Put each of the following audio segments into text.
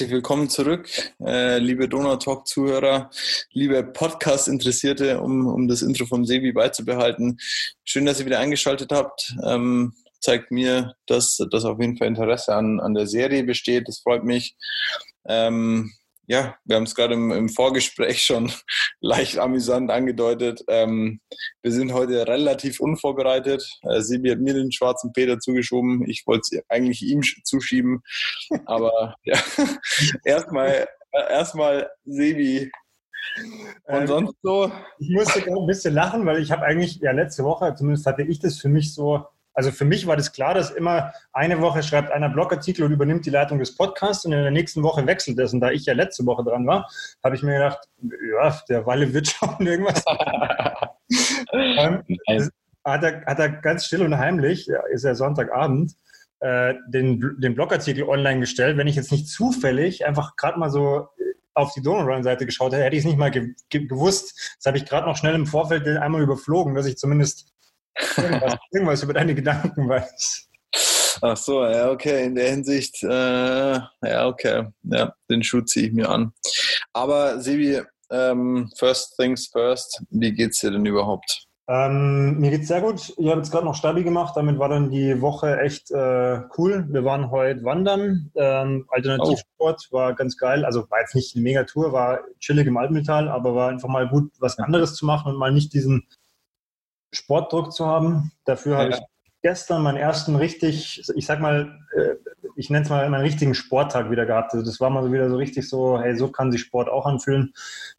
herzlich willkommen zurück, äh, liebe Donau-Talk-Zuhörer, liebe Podcast-Interessierte, um, um das Intro von Sebi beizubehalten. Schön, dass ihr wieder eingeschaltet habt. Ähm, zeigt mir, dass, dass auf jeden Fall Interesse an, an der Serie besteht. Das freut mich. Ähm, ja, wir haben es gerade im, im, Vorgespräch schon leicht amüsant angedeutet. Ähm, wir sind heute relativ unvorbereitet. Äh, Sebi hat mir den schwarzen Peter zugeschoben. Ich wollte es eigentlich ihm zuschieben. Aber ja, erstmal erstmal Sebi. Und ähm, sonst so? Ich musste gerade ein bisschen lachen, weil ich habe eigentlich, ja, letzte Woche, zumindest hatte ich das für mich so also für mich war das klar, dass immer eine Woche schreibt einer Blogartikel und übernimmt die Leitung des Podcasts und in der nächsten Woche wechselt das. Und da ich ja letzte Woche dran war, habe ich mir gedacht, ja, der Walle wird schon irgendwas. ähm, hat, er, hat er ganz still und heimlich, ist ja Sonntagabend, äh, den, den Blogartikel online gestellt. Wenn ich jetzt nicht zufällig einfach gerade mal so auf die Donut-Run-Seite geschaut hätte, hätte ich es nicht mal ge gewusst. Das habe ich gerade noch schnell im Vorfeld einmal überflogen, dass ich zumindest irgendwas, irgendwas über deine Gedanken weiß. Ach so, ja, okay, in der Hinsicht, äh, ja, okay, ja, den Schuh ziehe ich mir an. Aber Sebi, ähm, first things first, wie geht's dir denn überhaupt? Ähm, mir geht's sehr gut. Ich habe jetzt gerade noch Stabi gemacht, damit war dann die Woche echt äh, cool. Wir waren heute wandern, ähm, Alternativsport, oh. war ganz geil. Also war jetzt nicht eine Megatour, war chillig im Altmetall, aber war einfach mal gut, was anderes zu machen und mal nicht diesen Sportdruck zu haben. Dafür ja. habe ich gestern meinen ersten richtig, ich sag mal, äh, ich nenne es mal meinen richtigen Sporttag wieder gehabt. Also das war mal so wieder so richtig so, hey, so kann sich Sport auch anfühlen.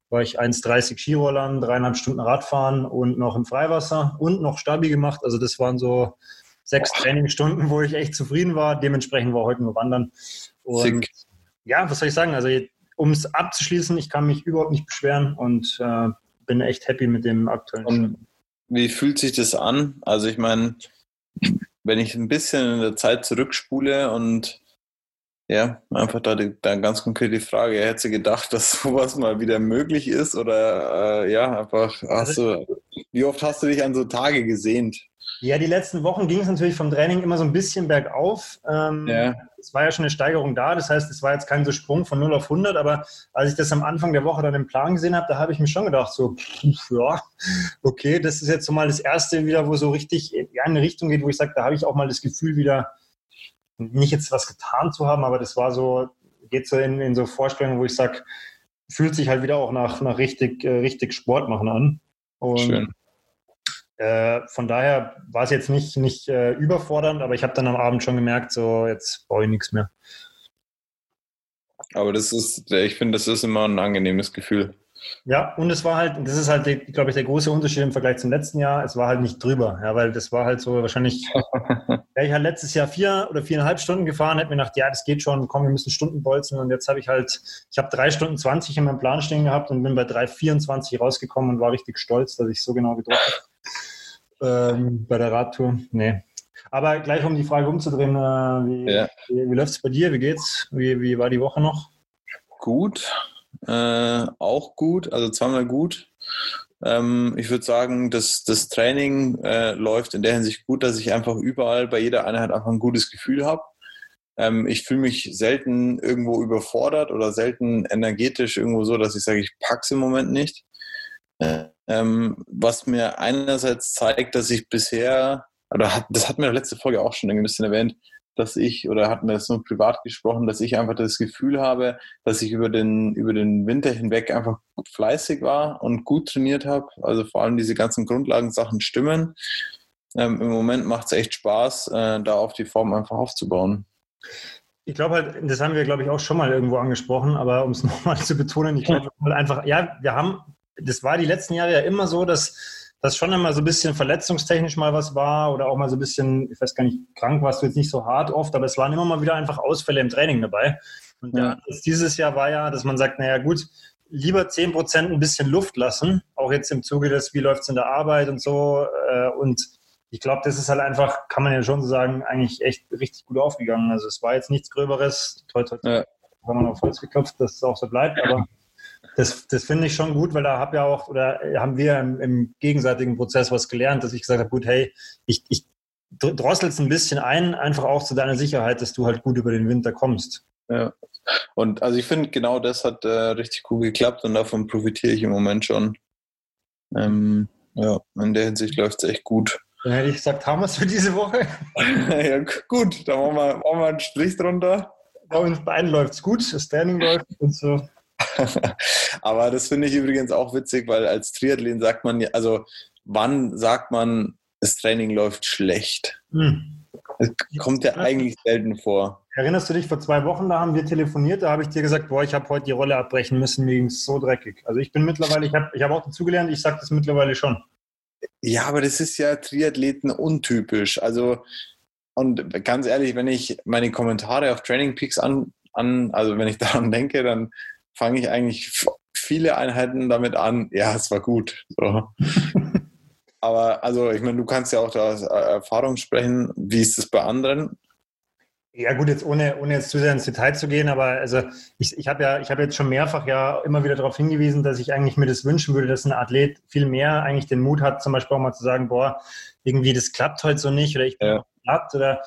War ich 1,30 Skirollern, dreieinhalb Stunden Radfahren und noch im Freiwasser und noch Stabi gemacht. Also das waren so sechs Boah. Trainingsstunden, wo ich echt zufrieden war. Dementsprechend war heute nur Wandern. Und Sick. ja, was soll ich sagen? Also um es abzuschließen, ich kann mich überhaupt nicht beschweren und äh, bin echt happy mit dem aktuellen. Und wie fühlt sich das an? Also ich meine, wenn ich ein bisschen in der Zeit zurückspule und ja, einfach da, die, da ganz konkret die Frage, er hätte gedacht, dass sowas mal wieder möglich ist oder äh, ja, einfach hast du, wie oft hast du dich an so Tage gesehnt? Ja, die letzten Wochen ging es natürlich vom Training immer so ein bisschen bergauf. Ähm, ja. Es war ja schon eine Steigerung da, das heißt, es war jetzt kein so Sprung von 0 auf 100, aber als ich das am Anfang der Woche dann im Plan gesehen habe, da habe ich mir schon gedacht, so, pff, ja, okay, das ist jetzt so mal das erste wieder, wo so richtig in eine Richtung geht, wo ich sage, da habe ich auch mal das Gefühl wieder, nicht jetzt was getan zu haben, aber das war so, geht so in, in so Vorstellungen, wo ich sage, fühlt sich halt wieder auch nach, nach richtig, äh, richtig Sport machen an. Und Schön. Äh, von daher war es jetzt nicht, nicht äh, überfordernd, aber ich habe dann am Abend schon gemerkt, so jetzt brauche ich nichts mehr. Aber das ist, ich finde, das ist immer ein angenehmes Gefühl. Ja, und es war halt, das ist halt, glaube ich, der große Unterschied im Vergleich zum letzten Jahr. Es war halt nicht drüber, ja, weil das war halt so wahrscheinlich, ja, ich halt letztes Jahr vier oder viereinhalb Stunden gefahren, hätte mir gedacht, ja, das geht schon, komm, wir müssen Stunden bolzen. Und jetzt habe ich halt, ich habe drei Stunden 20 in meinem Plan stehen gehabt und bin bei 3,24 rausgekommen und war richtig stolz, dass ich so genau gedrückt habe ähm, bei der Radtour. Nee. Aber gleich um die Frage umzudrehen, äh, wie, ja. wie, wie läuft es bei dir? Wie geht's? Wie, wie war die Woche noch? Gut, äh, auch gut, also zweimal gut. Ähm, ich würde sagen, dass das Training äh, läuft in der Hinsicht gut, dass ich einfach überall bei jeder Einheit einfach ein gutes Gefühl habe. Ähm, ich fühle mich selten irgendwo überfordert oder selten energetisch irgendwo so, dass ich sage, ich pack's im Moment nicht. Ähm, was mir einerseits zeigt, dass ich bisher, oder hat, das hat mir letzte Folge auch schon ein bisschen erwähnt, dass ich, oder hatten wir das nur privat gesprochen, dass ich einfach das Gefühl habe, dass ich über den, über den Winter hinweg einfach fleißig war und gut trainiert habe. Also vor allem diese ganzen Grundlagensachen stimmen. Ähm, Im Moment macht es echt Spaß, äh, da auf die Form einfach aufzubauen. Ich glaube halt, das haben wir, glaube ich, auch schon mal irgendwo angesprochen, aber um es nochmal zu betonen, ich glaube halt einfach, ja, wir haben das war die letzten Jahre ja immer so, dass das schon immer so ein bisschen verletzungstechnisch mal was war oder auch mal so ein bisschen, ich weiß gar nicht, krank warst du jetzt nicht so hart oft, aber es waren immer mal wieder einfach Ausfälle im Training dabei. Und ja. dieses Jahr war ja, dass man sagt, naja gut, lieber 10% ein bisschen Luft lassen, auch jetzt im Zuge des, wie läuft es in der Arbeit und so. Äh, und ich glaube, das ist halt einfach, kann man ja schon so sagen, eigentlich echt richtig gut aufgegangen. Also es war jetzt nichts Gröberes, toll, toll, toll. Ja. Haben wir auf Holz geklopft, dass es auch so bleibt, aber das, das finde ich schon gut, weil da habe ja auch, oder haben wir im, im, gegenseitigen Prozess was gelernt, dass ich gesagt habe, gut, hey, ich, ich drossel es ein bisschen ein, einfach auch zu deiner Sicherheit, dass du halt gut über den Winter kommst. Ja. Und also ich finde, genau das hat äh, richtig cool geklappt und davon profitiere ich im Moment schon. Ähm, ja, in der Hinsicht läuft es echt gut. Dann hätte ich gesagt, haben wir es für diese Woche. ja, gut, da machen wir, machen wir einen Strich drunter. Bei uns beiden läuft es gut, das Training läuft und so. Aber das finde ich übrigens auch witzig, weil als Triathlon sagt man also wann sagt man, das Training läuft schlecht? Hm. Das kommt ja eigentlich selten vor. Erinnerst du dich, vor zwei Wochen, da haben wir telefoniert, da habe ich dir gesagt, boah, ich habe heute die Rolle abbrechen müssen, mir ging es so dreckig. Also ich bin mittlerweile, ich habe ich hab auch dazugelernt, ich sage das mittlerweile schon. Ja, aber das ist ja Triathleten untypisch. Also, und ganz ehrlich, wenn ich meine Kommentare auf Training Peaks an, an also wenn ich daran denke, dann fange ich eigentlich viele Einheiten damit an, ja, es war gut. So. aber also, ich meine, du kannst ja auch da aus Erfahrung sprechen. Wie ist es bei anderen? Ja gut, jetzt ohne, ohne jetzt zu sehr ins Detail zu gehen, aber also ich, ich habe ja, ich habe jetzt schon mehrfach ja immer wieder darauf hingewiesen, dass ich eigentlich mir das wünschen würde, dass ein Athlet viel mehr eigentlich den Mut hat, zum Beispiel auch mal zu sagen, boah, irgendwie das klappt heute so nicht oder ich bin ja. Platt oder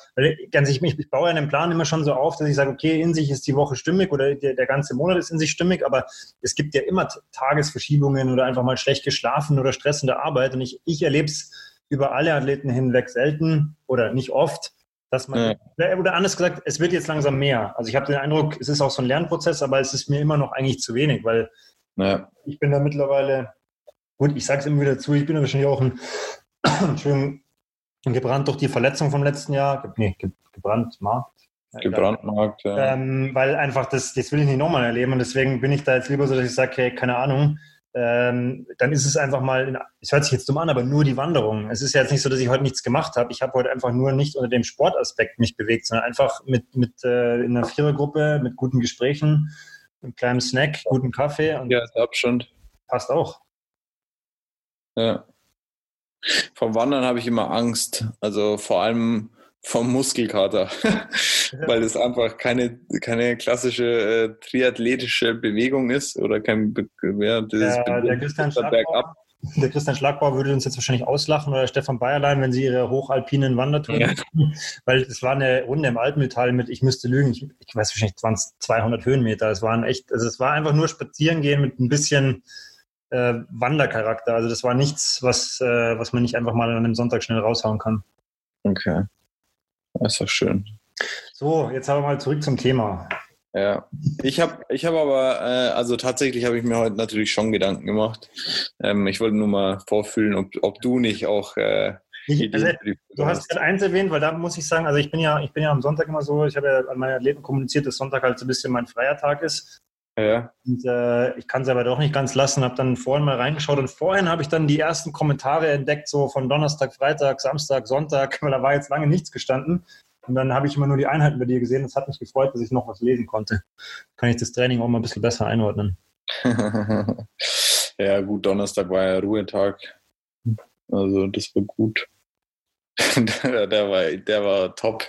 ganz ich, ich baue ja einen Plan immer schon so auf, dass ich sage, okay, in sich ist die Woche stimmig oder der, der ganze Monat ist in sich stimmig, aber es gibt ja immer Tagesverschiebungen oder einfach mal schlecht geschlafen oder stressende Arbeit und ich, ich erlebe es über alle Athleten hinweg selten oder nicht oft dass man, ja. oder anders gesagt, es wird jetzt langsam mehr. Also ich habe den Eindruck, es ist auch so ein Lernprozess, aber es ist mir immer noch eigentlich zu wenig, weil ja. ich bin da mittlerweile, gut, ich sage es immer wieder zu, ich bin da wahrscheinlich auch ein, gebrannt durch die Verletzung vom letzten Jahr. Nee, gebrannt, Markt. Gebrandmarkt, ja. Ähm, weil einfach das, das will ich nicht nochmal erleben und deswegen bin ich da jetzt lieber so, dass ich sage, hey, keine Ahnung, ähm, dann ist es einfach mal, es hört sich jetzt dumm an, aber nur die Wanderung. Es ist ja jetzt nicht so, dass ich heute nichts gemacht habe. Ich habe heute einfach nur nicht unter dem Sportaspekt mich bewegt, sondern einfach mit, mit äh, in einer Vierergruppe, mit guten Gesprächen, einem kleinen Snack, guten Kaffee. Und ja, Abstand. Passt auch. Ja. Vom Wandern habe ich immer Angst. Also vor allem vom Muskelkater, weil es einfach keine, keine klassische äh, triathletische Bewegung ist oder kein ja, dieses ja, der, Christian Schlagbauer, der Christian Schlagbauer würde uns jetzt wahrscheinlich auslachen oder Stefan Bayerlein, wenn sie ihre hochalpinen Wandertouren ja. weil es war eine Runde im Altmetall mit, ich müsste lügen, ich, ich weiß wahrscheinlich 20, 200 Höhenmeter. Es waren echt, also es war einfach nur spazieren gehen mit ein bisschen äh, Wandercharakter. Also das war nichts, was, äh, was man nicht einfach mal an einem Sonntag schnell raushauen kann. Okay. Das ist doch schön. So, jetzt aber mal zurück zum Thema. Ja, ich habe ich hab aber, äh, also tatsächlich habe ich mir heute natürlich schon Gedanken gemacht. Ähm, ich wollte nur mal vorfühlen, ob, ob du nicht auch. Äh, ich, also, du hast gerade eins erwähnt, weil da muss ich sagen, also ich bin ja, ich bin ja am Sonntag immer so, ich habe ja an meine Athleten kommuniziert, dass Sonntag halt so ein bisschen mein freier Tag ist. Ja. Und äh, ich kann es aber doch nicht ganz lassen, habe dann vorhin mal reingeschaut und vorhin habe ich dann die ersten Kommentare entdeckt, so von Donnerstag, Freitag, Samstag, Sonntag, weil da war jetzt lange nichts gestanden. Und dann habe ich immer nur die Einheiten bei dir gesehen. Das hat mich gefreut, dass ich noch was lesen konnte. Kann ich das Training auch mal ein bisschen besser einordnen. ja, gut, Donnerstag war ja Ruhetag. Also das war gut. der, der, war, der war top.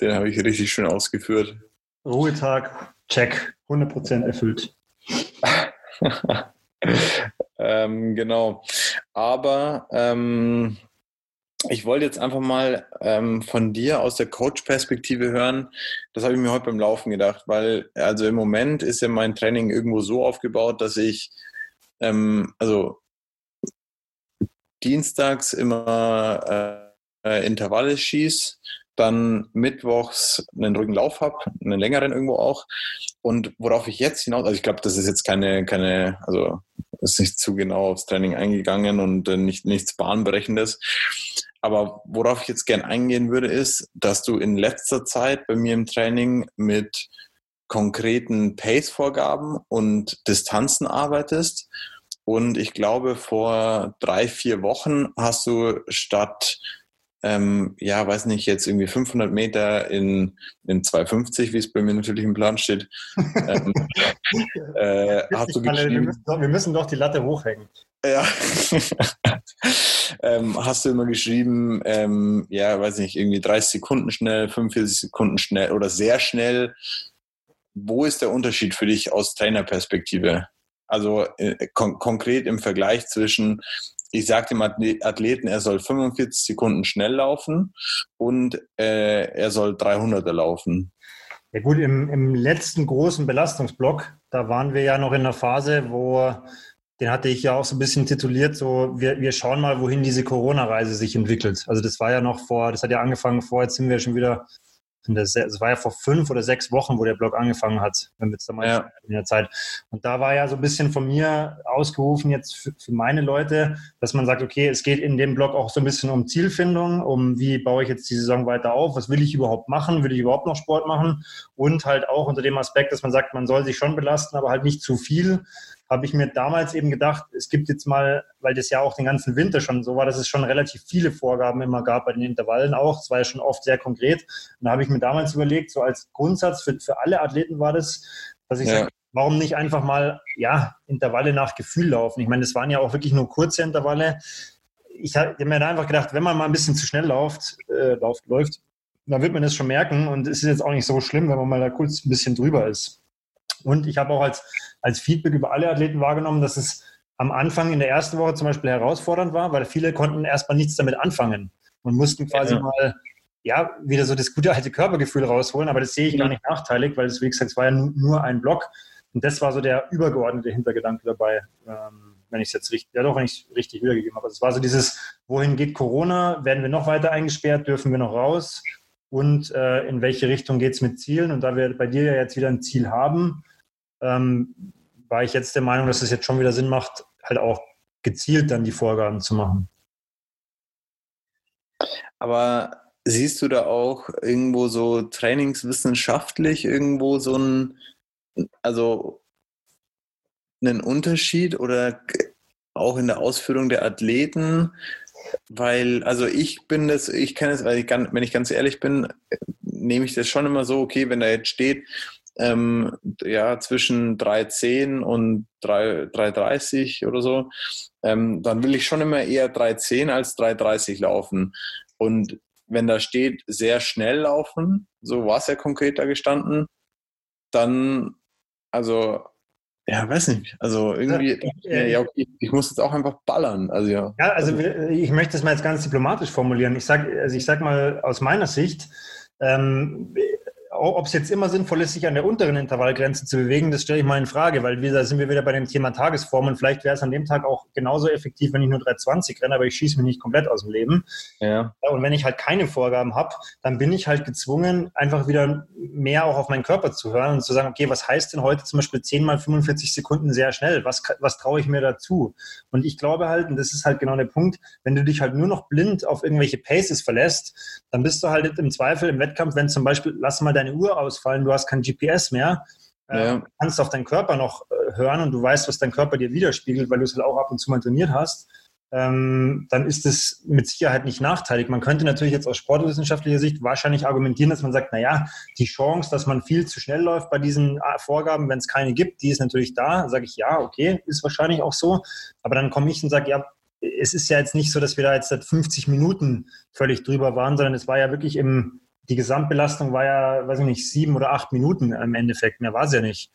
Den habe ich richtig schön ausgeführt. Ruhetag, check. 100% erfüllt. ähm, genau. Aber ähm, ich wollte jetzt einfach mal ähm, von dir aus der Coach-Perspektive hören. Das habe ich mir heute beim Laufen gedacht, weil also im Moment ist ja mein Training irgendwo so aufgebaut, dass ich ähm, also dienstags immer äh, Intervalle schieße dann mittwochs einen ruhigen Lauf habe, einen längeren irgendwo auch. Und worauf ich jetzt hinaus, also ich glaube, das ist jetzt keine, keine, also ist nicht zu genau aufs Training eingegangen und äh, nicht, nichts Bahnbrechendes. Aber worauf ich jetzt gern eingehen würde, ist, dass du in letzter Zeit bei mir im Training mit konkreten Pace-Vorgaben und Distanzen arbeitest. Und ich glaube, vor drei, vier Wochen hast du statt ähm, ja, weiß nicht, jetzt irgendwie 500 Meter in, in 250, wie es bei mir natürlich im Plan steht. ähm, äh, hast du geschrieben, wir, müssen doch, wir müssen doch die Latte hochhängen. Ja. ähm, hast du immer geschrieben, ähm, ja, weiß nicht, irgendwie 30 Sekunden schnell, 45 Sekunden schnell oder sehr schnell. Wo ist der Unterschied für dich aus Trainerperspektive? Also äh, kon konkret im Vergleich zwischen ich sage dem Athleten, er soll 45 Sekunden schnell laufen und äh, er soll 300er laufen. Ja gut, im, im letzten großen Belastungsblock, da waren wir ja noch in einer Phase, wo, den hatte ich ja auch so ein bisschen tituliert, so wir, wir schauen mal, wohin diese Corona-Reise sich entwickelt. Also das war ja noch vor, das hat ja angefangen vor, jetzt sind wir schon wieder es war ja vor fünf oder sechs Wochen, wo der Blog angefangen hat, wenn wir jetzt da mal ja. in der Zeit. Und da war ja so ein bisschen von mir ausgerufen jetzt für, für, meine Leute, dass man sagt, okay, es geht in dem Blog auch so ein bisschen um Zielfindung, um wie baue ich jetzt die Saison weiter auf, was will ich überhaupt machen, will ich überhaupt noch Sport machen und halt auch unter dem Aspekt, dass man sagt, man soll sich schon belasten, aber halt nicht zu viel, habe ich mir damals eben gedacht, es gibt jetzt mal, weil das ja auch den ganzen Winter schon so war, dass es schon relativ viele Vorgaben immer gab bei den Intervallen auch. Es war ja schon oft sehr konkret. Und da habe ich mir damals überlegt, so als Grundsatz für, für alle Athleten war das, dass ich ja. sage, warum nicht einfach mal, ja, Intervalle nach Gefühl laufen? Ich meine, das waren ja auch wirklich nur kurze Intervalle. Ich habe mir da einfach gedacht, wenn man mal ein bisschen zu schnell läuft, äh, läuft, läuft, dann wird man das schon merken. Und es ist jetzt auch nicht so schlimm, wenn man mal da kurz ein bisschen drüber ist. Und ich habe auch als, als Feedback über alle Athleten wahrgenommen, dass es am Anfang in der ersten Woche zum Beispiel herausfordernd war, weil viele konnten erstmal nichts damit anfangen und mussten quasi ja. mal ja, wieder so das gute alte Körpergefühl rausholen, aber das sehe ich gar nicht nachteilig, weil es, wie gesagt, es war ja nur ein Block und das war so der übergeordnete Hintergedanke dabei, ähm, wenn ich es jetzt richtig, ja doch, wenn ich es richtig wiedergegeben habe. Es war so dieses, wohin geht Corona? Werden wir noch weiter eingesperrt? Dürfen wir noch raus? Und äh, in welche Richtung geht es mit Zielen? Und da wir bei dir ja jetzt wieder ein Ziel haben, ähm, war ich jetzt der Meinung, dass es jetzt schon wieder Sinn macht, halt auch gezielt dann die Vorgaben zu machen. Aber siehst du da auch irgendwo so trainingswissenschaftlich irgendwo so ein, also einen Unterschied oder auch in der Ausführung der Athleten? Weil, also ich bin das, ich kenne es, wenn ich ganz ehrlich bin, nehme ich das schon immer so, okay, wenn da jetzt steht, ähm, ja, zwischen 3,10 und 3,30 oder so, ähm, dann will ich schon immer eher 3,10 als 3,30 laufen. Und wenn da steht, sehr schnell laufen, so war es ja konkret da gestanden, dann, also, ja, weiß nicht, also irgendwie, ja, ja, okay, ich muss jetzt auch einfach ballern. Also, ja. ja, also ich möchte es mal jetzt ganz diplomatisch formulieren. Ich sag, also ich sag mal aus meiner Sicht, ähm, ob es jetzt immer sinnvoll ist, sich an der unteren Intervallgrenze zu bewegen, das stelle ich mal in Frage, weil da sind wir wieder bei dem Thema Tagesform und vielleicht wäre es an dem Tag auch genauso effektiv, wenn ich nur 320 renne, aber ich schieße mich nicht komplett aus dem Leben. Ja. Und wenn ich halt keine Vorgaben habe, dann bin ich halt gezwungen, einfach wieder mehr auch auf meinen Körper zu hören und zu sagen, okay, was heißt denn heute zum Beispiel 10 mal 45 Sekunden sehr schnell? Was, was traue ich mir dazu? Und ich glaube halt, und das ist halt genau der Punkt, wenn du dich halt nur noch blind auf irgendwelche Paces verlässt, dann bist du halt im Zweifel im Wettkampf, wenn zum Beispiel, lass mal dein deine Uhr ausfallen, du hast kein GPS mehr, äh, ja. du kannst auf deinen Körper noch äh, hören und du weißt, was dein Körper dir widerspiegelt, weil du es halt auch ab und zu mal trainiert hast, ähm, dann ist es mit Sicherheit nicht nachteilig. Man könnte natürlich jetzt aus sportwissenschaftlicher Sicht wahrscheinlich argumentieren, dass man sagt, naja, die Chance, dass man viel zu schnell läuft bei diesen äh, Vorgaben, wenn es keine gibt, die ist natürlich da. Sage ich, ja, okay, ist wahrscheinlich auch so. Aber dann komme ich und sage, ja, es ist ja jetzt nicht so, dass wir da jetzt seit 50 Minuten völlig drüber waren, sondern es war ja wirklich im, die Gesamtbelastung war ja, weiß ich nicht, sieben oder acht Minuten im Endeffekt. Mehr war es ja nicht.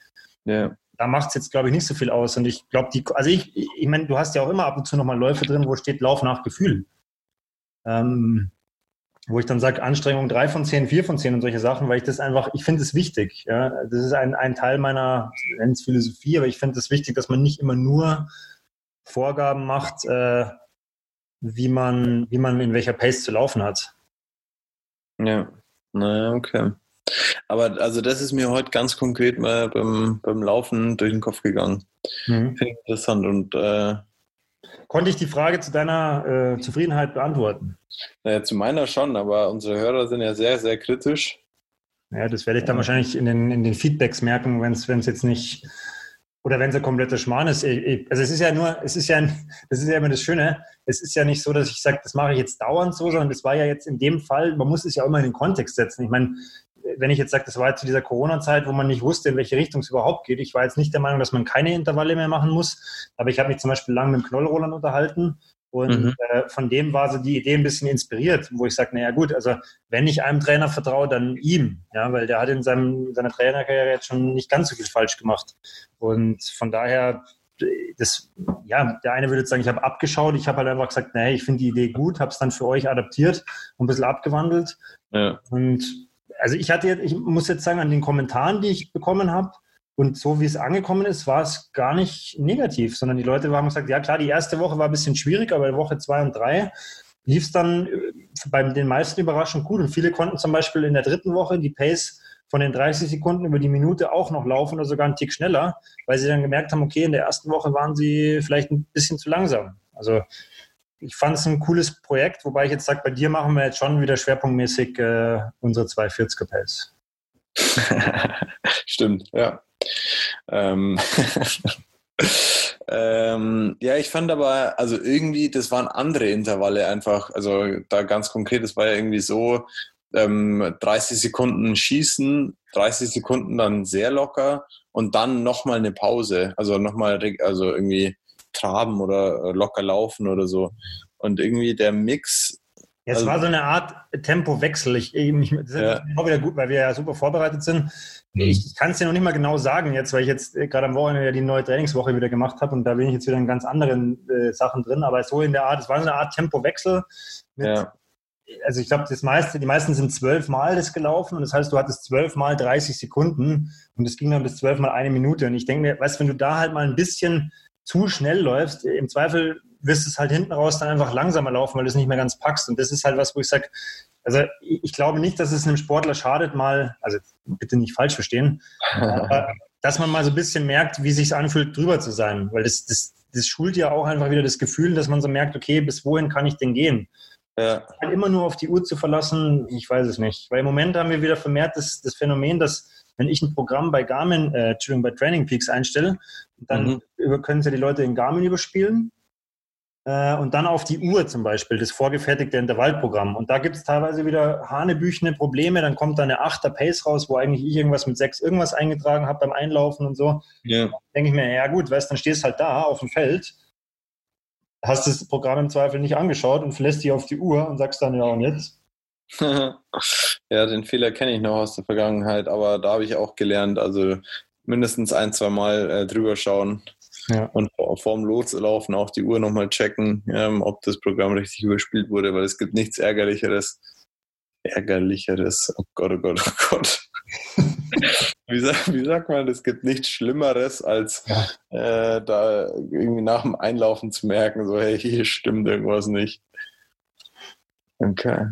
Ja. Da macht es jetzt, glaube ich, nicht so viel aus. Und ich glaube, die, also ich, ich meine, du hast ja auch immer ab und zu nochmal Läufe drin, wo steht Lauf nach Gefühl. Ähm, wo ich dann sage, Anstrengung drei von zehn, vier von zehn und solche Sachen, weil ich das einfach, ich finde es wichtig. Ja? Das ist ein, ein Teil meiner Philosophie, aber ich finde es wichtig, dass man nicht immer nur Vorgaben macht, äh, wie, man, wie man in welcher Pace zu laufen hat. Ja. Naja, okay. Aber also das ist mir heute ganz konkret mal beim, beim Laufen durch den Kopf gegangen. Mhm. Finde ich interessant und äh, Konnte ich die Frage zu deiner äh, Zufriedenheit beantworten? Naja, zu meiner schon, aber unsere Hörer sind ja sehr, sehr kritisch. Ja, das werde ich dann wahrscheinlich in den, in den Feedbacks merken, wenn es jetzt nicht oder wenn es ein kompletter Schmarrn ist. Also es ist ja nur, es ist ja, das ist ja immer das Schöne. Es ist ja nicht so, dass ich sage, das mache ich jetzt dauernd so, sondern das war ja jetzt in dem Fall, man muss es ja auch immer in den Kontext setzen. Ich meine, wenn ich jetzt sage, das war jetzt zu dieser Corona-Zeit, wo man nicht wusste, in welche Richtung es überhaupt geht. Ich war jetzt nicht der Meinung, dass man keine Intervalle mehr machen muss, aber ich habe mich zum Beispiel lange mit dem Knollrollern unterhalten und mhm. äh, von dem war so die Idee ein bisschen inspiriert, wo ich sage, naja gut, also wenn ich einem Trainer vertraue, dann ihm, ja, weil der hat in seinem, seiner Trainerkarriere jetzt schon nicht ganz so viel falsch gemacht. Und von daher, das, ja, der eine würde jetzt sagen, ich habe abgeschaut, ich habe halt einfach gesagt, naja, ich finde die Idee gut, habe es dann für euch adaptiert und ein bisschen abgewandelt. Ja. Und also ich hatte jetzt, ich muss jetzt sagen, an den Kommentaren, die ich bekommen habe, und so wie es angekommen ist, war es gar nicht negativ, sondern die Leute haben gesagt, ja klar, die erste Woche war ein bisschen schwierig, aber Woche zwei und drei lief es dann äh, bei den meisten überraschend gut. Und viele konnten zum Beispiel in der dritten Woche die Pace von den 30 Sekunden über die Minute auch noch laufen oder sogar einen Tick schneller, weil sie dann gemerkt haben, okay, in der ersten Woche waren sie vielleicht ein bisschen zu langsam. Also ich fand es ein cooles Projekt, wobei ich jetzt sage, bei dir machen wir jetzt schon wieder schwerpunktmäßig äh, unsere 240er Pace. Stimmt, ja. Ähm, ähm, ja, ich fand aber, also irgendwie, das waren andere Intervalle einfach. Also da ganz konkret, das war ja irgendwie so, ähm, 30 Sekunden schießen, 30 Sekunden dann sehr locker und dann nochmal eine Pause. Also nochmal, also irgendwie traben oder locker laufen oder so. Und irgendwie der Mix ja, es also, war so eine Art Tempowechsel. Ich, ich, das ist ja. auch wieder gut, weil wir ja super vorbereitet sind. Mhm. Ich, ich kann es dir noch nicht mal genau sagen jetzt, weil ich jetzt äh, gerade am Wochenende ja die neue Trainingswoche wieder gemacht habe und da bin ich jetzt wieder in ganz anderen äh, Sachen drin. Aber so in der Art, es war so eine Art Tempowechsel. Mit, ja. Also ich glaube, das meiste, die meisten sind zwölf Mal das gelaufen und das heißt, du hattest zwölf Mal 30 Sekunden und es ging dann bis zwölf Mal eine Minute. Und ich denke mir, weißt du, wenn du da halt mal ein bisschen zu schnell läufst, im Zweifel wirst es halt hinten raus dann einfach langsamer laufen, weil du es nicht mehr ganz packst. Und das ist halt was, wo ich sage, also ich glaube nicht, dass es einem Sportler schadet, mal, also bitte nicht falsch verstehen, aber dass man mal so ein bisschen merkt, wie es sich anfühlt, drüber zu sein. Weil das, das, das schult ja auch einfach wieder das Gefühl, dass man so merkt, okay, bis wohin kann ich denn gehen? Ja. Halt immer nur auf die Uhr zu verlassen, ich weiß es nicht. Weil im Moment haben wir wieder vermehrt das, das Phänomen, dass wenn ich ein Programm bei Garmin, äh, Entschuldigung, bei Training Peaks einstelle, dann mhm. können sie die Leute in Garmin überspielen äh, und dann auf die Uhr zum Beispiel, das vorgefertigte Intervallprogramm. Und da gibt es teilweise wieder hanebüchene Probleme. Dann kommt da eine 8er Pace raus, wo eigentlich ich irgendwas mit 6 irgendwas eingetragen habe beim Einlaufen und so. Ja. denke ich mir, ja gut, weißt dann stehst halt da auf dem Feld, hast das Programm im Zweifel nicht angeschaut und verlässt dich auf die Uhr und sagst dann, ja und jetzt? ja, den Fehler kenne ich noch aus der Vergangenheit, aber da habe ich auch gelernt, also mindestens ein, zwei Mal äh, drüber schauen ja. Und vorm Loslaufen auch die Uhr nochmal checken, ähm, ob das Programm richtig überspielt wurde, weil es gibt nichts Ärgerlicheres. Ärgerlicheres, oh Gott, oh Gott, oh Gott. wie, sagt, wie, sagt, man, es gibt nichts Schlimmeres, als äh, da irgendwie nach dem Einlaufen zu merken, so, hey, hier stimmt irgendwas nicht. Okay.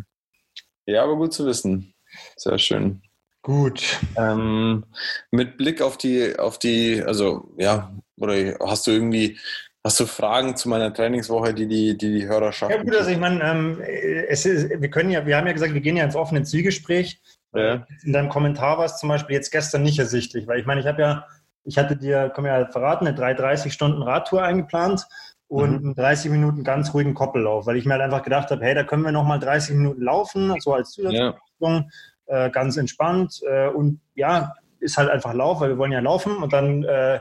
Ja, aber gut zu wissen. Sehr schön. Gut. Ähm, mit Blick auf die, auf die, also ja, oder hast du irgendwie, hast du Fragen zu meiner Trainingswoche, die die, die, die Hörerschaft? Ja gut, also ich meine, ähm, es ist, wir können ja, wir haben ja gesagt, wir gehen ja ins offene Zielgespräch. Ja. In deinem Kommentar war es zum Beispiel jetzt gestern nicht ersichtlich, weil ich meine, ich habe ja, ich hatte dir, komm ja verraten, eine 330 Stunden Radtour eingeplant und mhm. 30 Minuten ganz ruhigen Koppellauf, weil ich mir halt einfach gedacht habe, hey, da können wir nochmal 30 Minuten laufen, so als Zusatzleistung. Ja äh, ganz entspannt äh, und ja, ist halt einfach Lauf, weil wir wollen ja laufen und dann äh,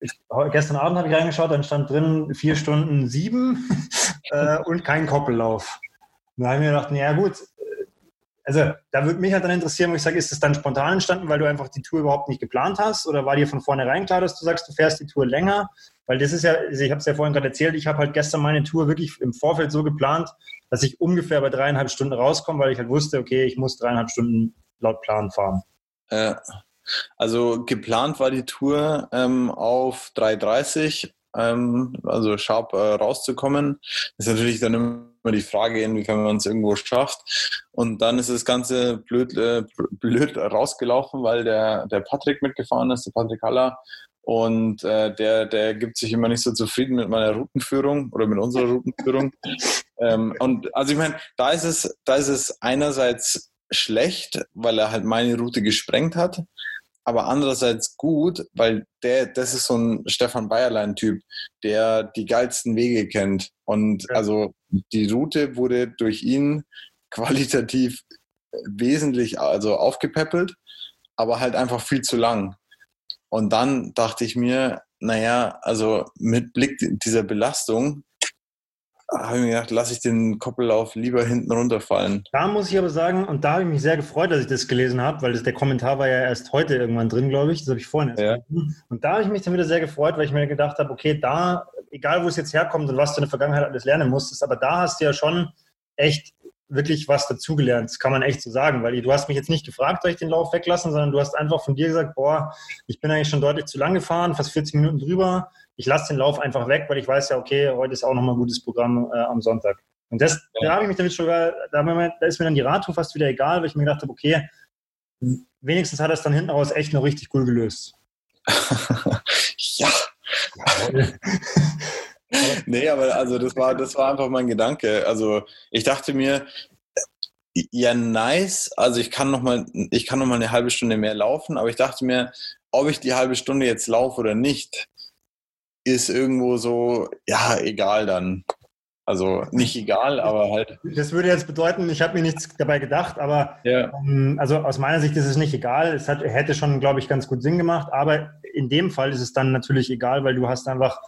ich, gestern Abend habe ich reingeschaut, dann stand drin vier Stunden sieben äh, und kein Koppellauf. Da habe ich mir gedacht, naja gut, äh, also da würde mich halt dann interessieren, wo ich sage, ist das dann spontan entstanden, weil du einfach die Tour überhaupt nicht geplant hast oder war dir von vornherein klar, dass du sagst, du fährst die Tour länger? Weil das ist ja, also ich habe es ja vorhin gerade erzählt, ich habe halt gestern meine Tour wirklich im Vorfeld so geplant, dass ich ungefähr bei dreieinhalb Stunden rauskomme, weil ich halt wusste, okay, ich muss dreieinhalb Stunden laut Plan fahren. Äh, also geplant war die Tour ähm, auf 3,30, ähm, also sharp äh, rauszukommen. Das ist natürlich dann immer die Frage, inwiefern man es irgendwo schafft. Und dann ist das Ganze blöd, äh, blöd rausgelaufen, weil der, der Patrick mitgefahren ist, der Patrick Haller. Und äh, der, der gibt sich immer nicht so zufrieden mit meiner Routenführung oder mit unserer Routenführung. ähm, und also ich meine, da ist es, da ist es einerseits schlecht, weil er halt meine Route gesprengt hat, aber andererseits gut, weil der, das ist so ein Stefan Bayerlein-Typ, der die geilsten Wege kennt. Und ja. also die Route wurde durch ihn qualitativ wesentlich also aufgepäppelt, aber halt einfach viel zu lang. Und dann dachte ich mir, naja, also mit Blick dieser Belastung habe ich mir gedacht, lasse ich den Koppellauf lieber hinten runterfallen. Da muss ich aber sagen, und da habe ich mich sehr gefreut, dass ich das gelesen habe, weil das, der Kommentar war ja erst heute irgendwann drin, glaube ich. Das habe ich vorhin erst ja. Und da habe ich mich dann wieder sehr gefreut, weil ich mir gedacht habe, okay, da, egal wo es jetzt herkommt und was du in der Vergangenheit alles lernen musstest, aber da hast du ja schon echt wirklich was dazugelernt. Das kann man echt so sagen, weil du hast mich jetzt nicht gefragt, soll ich den Lauf weglassen, sondern du hast einfach von dir gesagt, boah, ich bin eigentlich schon deutlich zu lang gefahren, fast 40 Minuten drüber. Ich lasse den Lauf einfach weg, weil ich weiß ja, okay, heute ist auch nochmal ein gutes Programm äh, am Sonntag. Und das, ja. da habe ich mich damit schon, da, da ist mir dann die Radtour fast wieder egal, weil ich mir gedacht habe, okay, wenigstens hat er es dann hinten raus echt noch richtig cool gelöst. ja. nee, aber also das war, das war einfach mein Gedanke. Also ich dachte mir, ja, nice. Also ich kann noch mal, ich kann noch mal eine halbe Stunde mehr laufen, aber ich dachte mir, ob ich die halbe Stunde jetzt laufe oder nicht, ist irgendwo so, ja, egal dann. Also nicht egal, aber halt. Das würde jetzt bedeuten, ich habe mir nichts dabei gedacht, aber ja. ähm, also aus meiner Sicht ist es nicht egal. Es hat, hätte schon, glaube ich, ganz gut Sinn gemacht, aber in dem Fall ist es dann natürlich egal, weil du hast einfach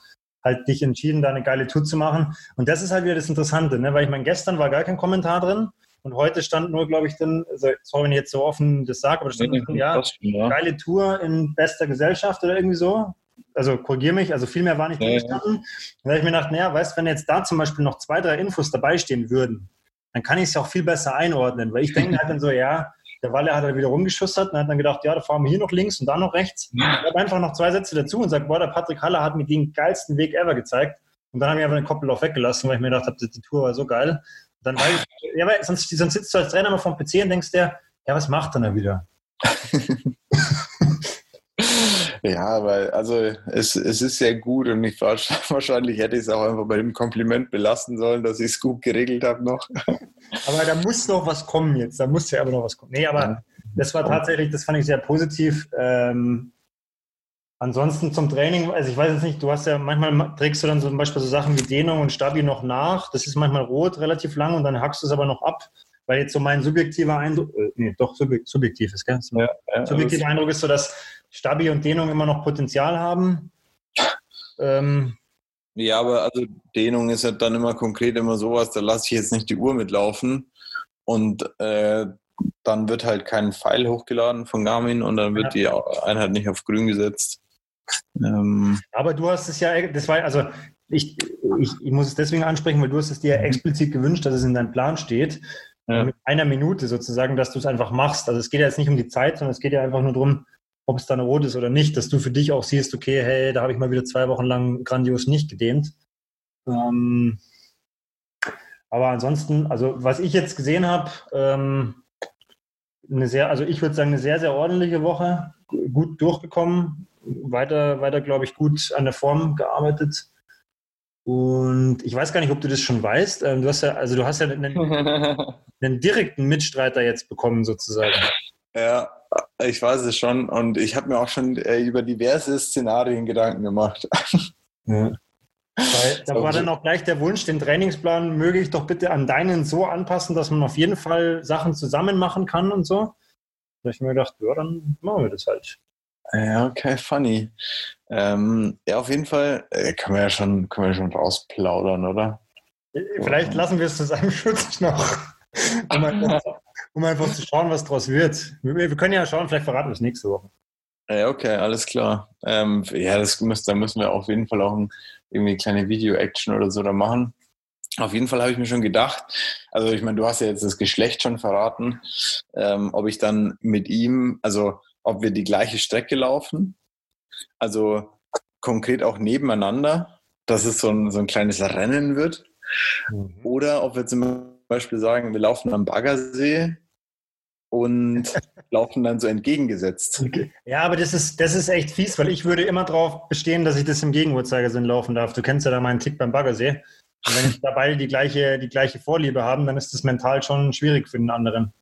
halt dich entschieden, da eine geile Tour zu machen. Und das ist halt wieder das Interessante, ne? weil ich meine, gestern war gar kein Kommentar drin und heute stand nur, glaube ich, drin, also, sorry, wenn ich jetzt so offen das sage, aber stand nee, drin, ja, ja, geile Tour in bester Gesellschaft oder irgendwie so. Also korrigier mich, also viel mehr war nicht drin gestanden. Ja. Da habe ich mir gedacht, naja, weißt du, wenn jetzt da zum Beispiel noch zwei, drei Infos dabei stehen würden, dann kann ich es auch viel besser einordnen, weil ich denke halt dann so, ja, der Walle hat er wieder rumgeschustert und hat dann gedacht, ja, da fahren wir hier noch links und da noch rechts. Ich habe einfach noch zwei Sätze dazu und sagt, boah, der Patrick Haller hat mir den geilsten Weg ever gezeigt. Und dann habe ich einfach den Koppellauf weggelassen, weil ich mir gedacht habe, die Tour war so geil. Und dann war ich, ja, weil sonst, sonst sitzt du als Trainer mal vom PC und denkst dir, ja, was macht er da wieder? Ja, weil also es, es ist sehr gut und ich wahrscheinlich hätte ich es auch einfach bei dem Kompliment belassen sollen, dass ich es gut geregelt habe noch. Aber da muss noch was kommen jetzt, da muss ja aber noch was kommen. Nee, aber ja. das war tatsächlich, das fand ich sehr positiv. Ähm, ansonsten zum Training, also ich weiß jetzt nicht, du hast ja manchmal trägst du dann zum Beispiel so Sachen wie Dehnung und Stabi noch nach. Das ist manchmal rot, relativ lang und dann hackst du es aber noch ab. Weil jetzt so mein subjektiver Eindruck, äh, nee, doch subjektiv ist, gell? Ja, ja, subjektiver Eindruck ist so, dass Stabi und Dehnung immer noch Potenzial haben. Ähm, ja, aber also Dehnung ist halt dann immer konkret immer sowas, da lasse ich jetzt nicht die Uhr mitlaufen und äh, dann wird halt kein Pfeil hochgeladen von Garmin und dann wird ja. die Einheit nicht auf grün gesetzt. Ähm, aber du hast es ja, das war also ich, ich, ich muss es deswegen ansprechen, weil du hast es dir mhm. explizit gewünscht, dass es in deinem Plan steht. Ja. Mit einer Minute sozusagen, dass du es einfach machst. Also es geht ja jetzt nicht um die Zeit, sondern es geht ja einfach nur darum, ob es dann rot ist oder nicht, dass du für dich auch siehst, okay, hey, da habe ich mal wieder zwei Wochen lang grandios nicht gedehnt. Ähm, aber ansonsten, also was ich jetzt gesehen habe, ähm, eine sehr, also ich würde sagen, eine sehr, sehr ordentliche Woche, gut durchgekommen, weiter, weiter, glaube ich, gut an der Form gearbeitet. Und ich weiß gar nicht, ob du das schon weißt. Ähm, du hast ja, also du hast ja einen, einen direkten Mitstreiter jetzt bekommen, sozusagen. Ja, ich weiß es schon und ich habe mir auch schon äh, über diverse Szenarien Gedanken gemacht. Ja. Weil, da war dann auch gleich der Wunsch, den Trainingsplan möge ich doch bitte an deinen so anpassen, dass man auf jeden Fall Sachen zusammen machen kann und so. Da habe ich mir gedacht, ja, dann machen wir das halt. Ja, okay, funny. Ähm, ja, auf jeden Fall äh, können wir ja schon, können wir schon rausplaudern, oder? Vielleicht lassen wir es zu seinem Schutz noch. um einfach zu schauen, was daraus wird. Wir, wir, können ja schauen, vielleicht verraten wir es nächste Woche. Okay, alles klar. Ähm, ja, das müssen, da müssen wir auf jeden Fall auch ein, irgendwie eine kleine Video-Action oder so da machen. Auf jeden Fall habe ich mir schon gedacht, also ich meine, du hast ja jetzt das Geschlecht schon verraten, ähm, ob ich dann mit ihm, also ob wir die gleiche Strecke laufen, also konkret auch nebeneinander, dass es so ein, so ein kleines Rennen wird, mhm. oder ob wir zum Beispiel sagen, wir laufen am Baggersee und laufen dann so entgegengesetzt. Ja, aber das ist, das ist echt fies, weil ich würde immer darauf bestehen, dass ich das im Gegenuhrzeigersinn laufen darf. Du kennst ja da meinen Tick beim Baggersee. Und wenn da beide die gleiche, die gleiche Vorliebe haben, dann ist das mental schon schwierig für den anderen.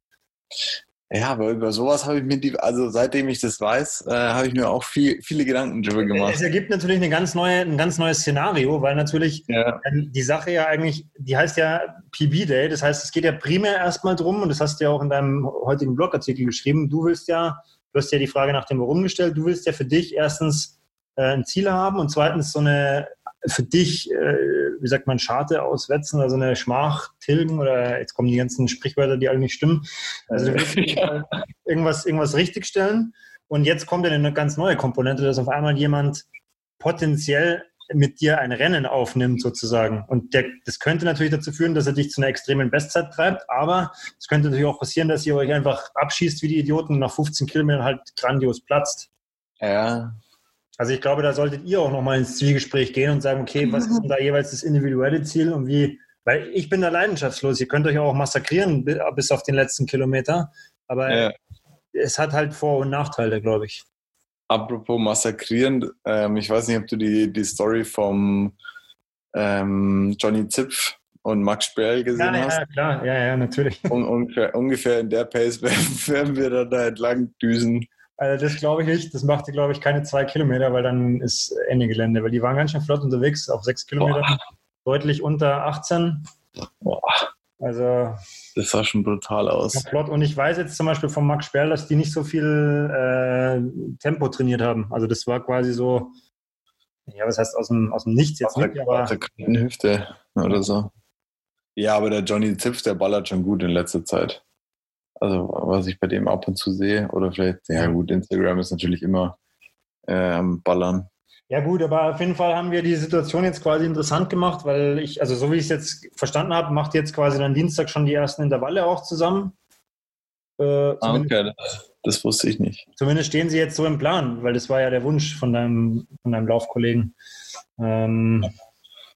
Ja, aber über sowas habe ich mir, die, also seitdem ich das weiß, äh, habe ich mir auch viel, viele Gedanken drüber gemacht. Es ergibt natürlich eine ganz neue, ein ganz neues Szenario, weil natürlich ja. Ähm, die Sache ja eigentlich, die heißt ja PB Day, das heißt, es geht ja primär erstmal drum, und das hast du ja auch in deinem heutigen Blogartikel geschrieben, du willst ja, du hast ja die Frage nach dem Warum gestellt, du willst ja für dich erstens äh, ein Ziel haben und zweitens so eine für dich, äh, wie sagt man, Scharte auswetzen, also eine Schmach tilgen oder jetzt kommen die ganzen Sprichwörter, die alle nicht stimmen. Also du willst ja. irgendwas, irgendwas richtigstellen und jetzt kommt ja eine ganz neue Komponente, dass auf einmal jemand potenziell mit dir ein Rennen aufnimmt sozusagen. Und der, das könnte natürlich dazu führen, dass er dich zu einer extremen Bestzeit treibt, aber es könnte natürlich auch passieren, dass ihr euch einfach abschießt wie die Idioten und nach 15 Kilometern halt grandios platzt. Ja. Also ich glaube, da solltet ihr auch nochmal ins Zielgespräch gehen und sagen, okay, was ist denn da jeweils das individuelle Ziel und wie, weil ich bin da leidenschaftslos. Ihr könnt euch auch massakrieren bis auf den letzten Kilometer, aber ja. es hat halt Vor- und Nachteile, glaube ich. Apropos massakrieren, ähm, ich weiß nicht, ob du die, die Story vom ähm, Johnny Zipf und Max Sperl gesehen ja, hast. Ja, klar, ja, ja, natürlich. Un ungefähr, ungefähr in der Pace werden wir dann da entlang düsen. Also das glaube ich nicht. Das machte, glaube ich, keine zwei Kilometer, weil dann ist Ende Gelände. Weil die waren ganz schön flott unterwegs, auf sechs Kilometer. Deutlich unter 18. Boah. Also. Das sah schon brutal aus. Flott. Und ich weiß jetzt zum Beispiel von Max Sperl, dass die nicht so viel äh, Tempo trainiert haben. Also das war quasi so, ja, was heißt aus dem, aus dem Nichts jetzt nicht, aber. Der Hüfte oder so. Ja, aber der Johnny Zipf, der ballert schon gut in letzter Zeit. Also was ich bei dem ab und zu sehe. Oder vielleicht, ja gut, Instagram ist natürlich immer äh, Ballern. Ja gut, aber auf jeden Fall haben wir die Situation jetzt quasi interessant gemacht, weil ich, also so wie ich es jetzt verstanden habe, macht jetzt quasi dann Dienstag schon die ersten Intervalle auch zusammen. Äh, ah, okay, das, das, wusste ich nicht. Zumindest stehen sie jetzt so im Plan, weil das war ja der Wunsch von deinem, von deinem Laufkollegen. Ähm,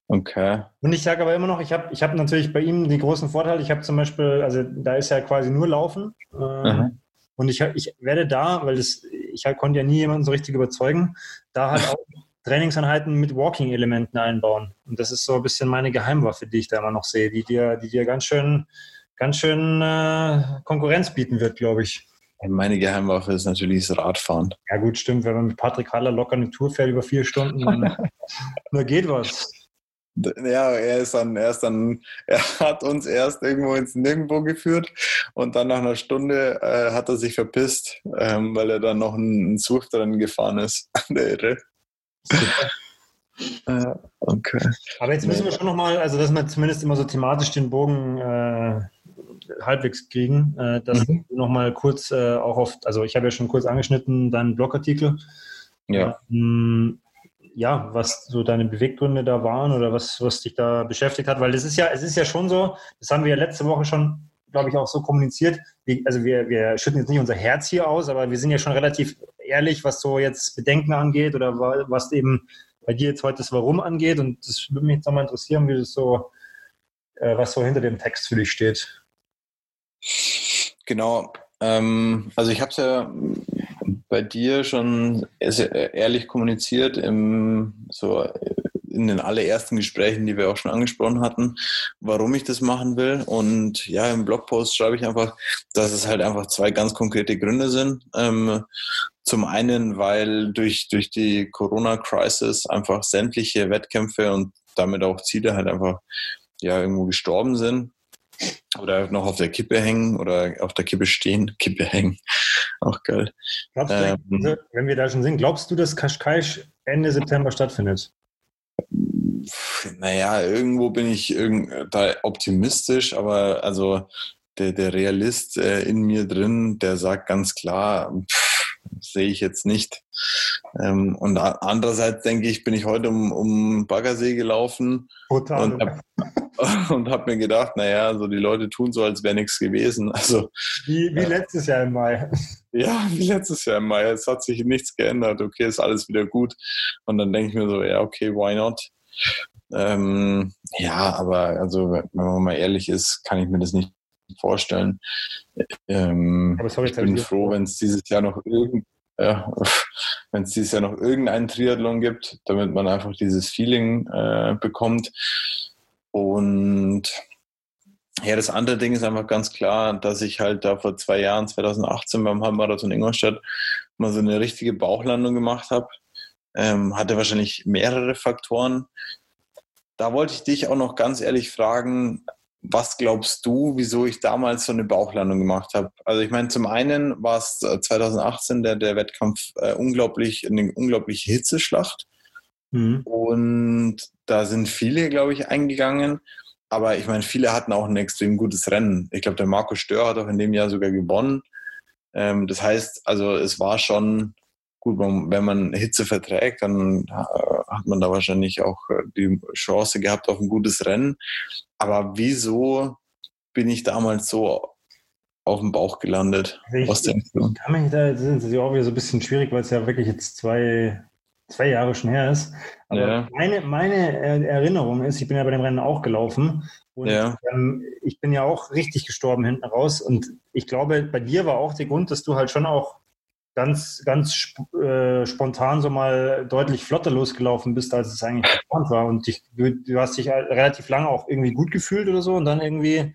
okay. Und ich sage aber immer noch, ich habe ich hab natürlich bei ihm die großen Vorteile. Ich habe zum Beispiel, also da ist ja quasi nur Laufen. Äh, und ich, ich werde da, weil das, ich halt konnte ja nie jemanden so richtig überzeugen, da halt auch Trainingseinheiten mit Walking-Elementen einbauen. Und das ist so ein bisschen meine Geheimwaffe, die ich da immer noch sehe, die dir, die dir ganz schön, ganz schön äh, Konkurrenz bieten wird, glaube ich. Meine Geheimwaffe ist natürlich das Radfahren. Ja gut, stimmt. Wenn man mit Patrick Haller locker eine Tour fährt über vier Stunden, dann, dann geht was. Ja, er ist dann, er ist dann, er hat uns erst irgendwo ins Nirgendwo geführt und dann nach einer Stunde äh, hat er sich verpisst, ähm, weil er dann noch einen Swift dran gefahren ist. Der Irre. äh, okay. Aber jetzt müssen wir schon nochmal, also dass wir zumindest immer so thematisch den Bogen äh, halbwegs kriegen, äh, dass mhm. du nochmal kurz äh, auch oft, also ich habe ja schon kurz angeschnitten, deinen Blogartikel. Ja. Ähm, ja, was so deine Beweggründe da waren oder was, was dich da beschäftigt hat, weil es ist ja, es ist ja schon so, das haben wir ja letzte Woche schon, glaube ich, auch so kommuniziert. also wir, wir schütten jetzt nicht unser Herz hier aus, aber wir sind ja schon relativ ehrlich, was so jetzt Bedenken angeht oder was eben bei dir jetzt heute das Warum angeht. Und das würde mich jetzt nochmal interessieren, wie das so, äh, was so hinter dem Text für dich steht. Genau. Ähm, also ich habe es ja bei dir schon ehrlich kommuniziert im so in den allerersten Gesprächen, die wir auch schon angesprochen hatten, warum ich das machen will. Und ja, im Blogpost schreibe ich einfach, dass es halt einfach zwei ganz konkrete Gründe sind. Ähm, zum einen, weil durch, durch die Corona-Crisis einfach sämtliche Wettkämpfe und damit auch Ziele halt einfach ja irgendwo gestorben sind oder noch auf der Kippe hängen oder auf der Kippe stehen, Kippe hängen. Auch geil. Glaubst du, ähm, wenn wir da schon sind, glaubst du, dass Kaschkaisch Ende September stattfindet? Naja, irgendwo bin ich da optimistisch, aber also der, der Realist äh, in mir drin, der sagt ganz klar, pff, sehe ich jetzt nicht. Ähm, und andererseits denke ich, bin ich heute um, um Baggersee gelaufen Total. und habe hab mir gedacht, naja, so die Leute tun so, als wäre nichts gewesen. Also, wie, wie äh, letztes Jahr im Mai. Ja, wie letztes Jahr im Mai. Es hat sich nichts geändert. Okay, ist alles wieder gut. Und dann denke ich mir so, ja, okay, why not? Ähm, ja, aber also, wenn man mal ehrlich ist, kann ich mir das nicht vorstellen. Ähm, ich bin froh, wenn es dieses Jahr noch irgend, ja, wenn es dieses Jahr noch irgendeinen Triathlon gibt, damit man einfach dieses Feeling äh, bekommt. Und ja, das andere Ding ist einfach ganz klar, dass ich halt da vor zwei Jahren, 2018 beim Halbmarathon Ingolstadt, mal so eine richtige Bauchlandung gemacht habe. Ähm, hatte wahrscheinlich mehrere Faktoren. Da wollte ich dich auch noch ganz ehrlich fragen, was glaubst du, wieso ich damals so eine Bauchlandung gemacht habe? Also ich meine, zum einen war es 2018 der, der Wettkampf äh, unglaublich, eine unglaubliche Hitzeschlacht. Mhm. Und da sind viele, glaube ich, eingegangen. Aber ich meine, viele hatten auch ein extrem gutes Rennen. Ich glaube, der Marco Stör hat auch in dem Jahr sogar gewonnen. Ähm, das heißt, also es war schon gut, wenn man Hitze verträgt, dann äh, hat man da wahrscheinlich auch äh, die Chance gehabt auf ein gutes Rennen. Aber wieso bin ich damals so auf dem Bauch gelandet? Ich, denkst du? Ich kann mich da, das ist ja auch wieder so ein bisschen schwierig, weil es ja wirklich jetzt zwei, zwei Jahre schon her ist. Aber ja. meine, meine Erinnerung ist, ich bin ja bei dem Rennen auch gelaufen und ja. ähm, ich bin ja auch richtig gestorben hinten raus. Und ich glaube, bei dir war auch der Grund, dass du halt schon auch ganz, ganz sp äh, spontan so mal deutlich flotter losgelaufen bist, als es eigentlich geplant war. Und dich, du, du, hast dich halt relativ lange auch irgendwie gut gefühlt oder so und dann irgendwie,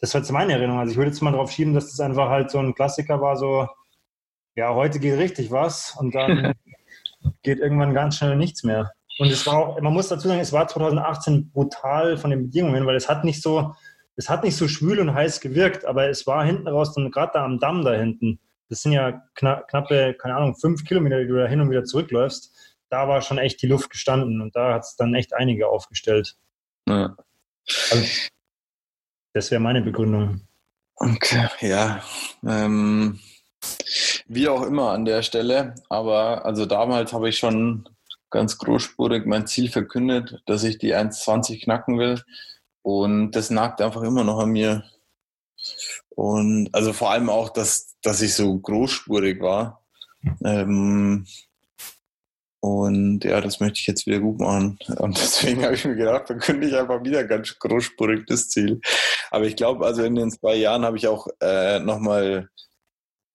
das war jetzt meine Erinnerung. Also ich würde jetzt mal darauf schieben, dass das einfach halt so ein Klassiker war, so, ja, heute geht richtig was und dann geht irgendwann ganz schnell nichts mehr. Und es war auch, man muss dazu sagen, es war 2018 brutal von den Bedingungen, weil es hat nicht so, es hat nicht so schwül und heiß gewirkt, aber es war hinten raus, dann gerade da am Damm da hinten, das sind ja kna knappe, keine Ahnung, fünf Kilometer, die du da hin und wieder zurückläufst. Da war schon echt die Luft gestanden und da hat es dann echt einige aufgestellt. Ja. Also, das wäre meine Begründung. Okay, ja. Ähm, wie auch immer an der Stelle, aber also damals habe ich schon ganz großspurig mein Ziel verkündet, dass ich die 1,20 knacken will. Und das nagt einfach immer noch an mir. Und also vor allem auch, dass, dass ich so großspurig war. Ähm, und ja, das möchte ich jetzt wieder gut machen. Und deswegen habe ich mir gedacht, dann könnte ich einfach wieder ganz großspurig das Ziel. Aber ich glaube, also in den zwei Jahren habe ich auch äh, nochmal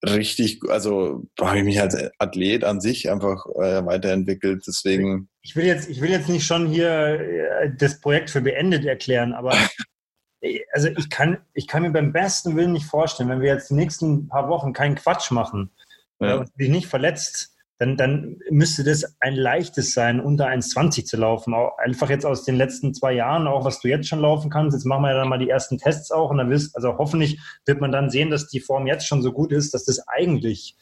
richtig, also habe ich mich als Athlet an sich einfach äh, weiterentwickelt. Deswegen. Ich will jetzt, ich will jetzt nicht schon hier äh, das Projekt für beendet erklären, aber also ich kann, ich kann mir beim besten Willen nicht vorstellen, wenn wir jetzt die nächsten paar Wochen keinen Quatsch machen ja. und dich nicht verletzt, dann, dann müsste das ein leichtes sein, unter 1,20 zu laufen. Auch einfach jetzt aus den letzten zwei Jahren, auch was du jetzt schon laufen kannst. Jetzt machen wir ja dann mal die ersten Tests auch und dann wirst, also hoffentlich wird man dann sehen, dass die Form jetzt schon so gut ist, dass das eigentlich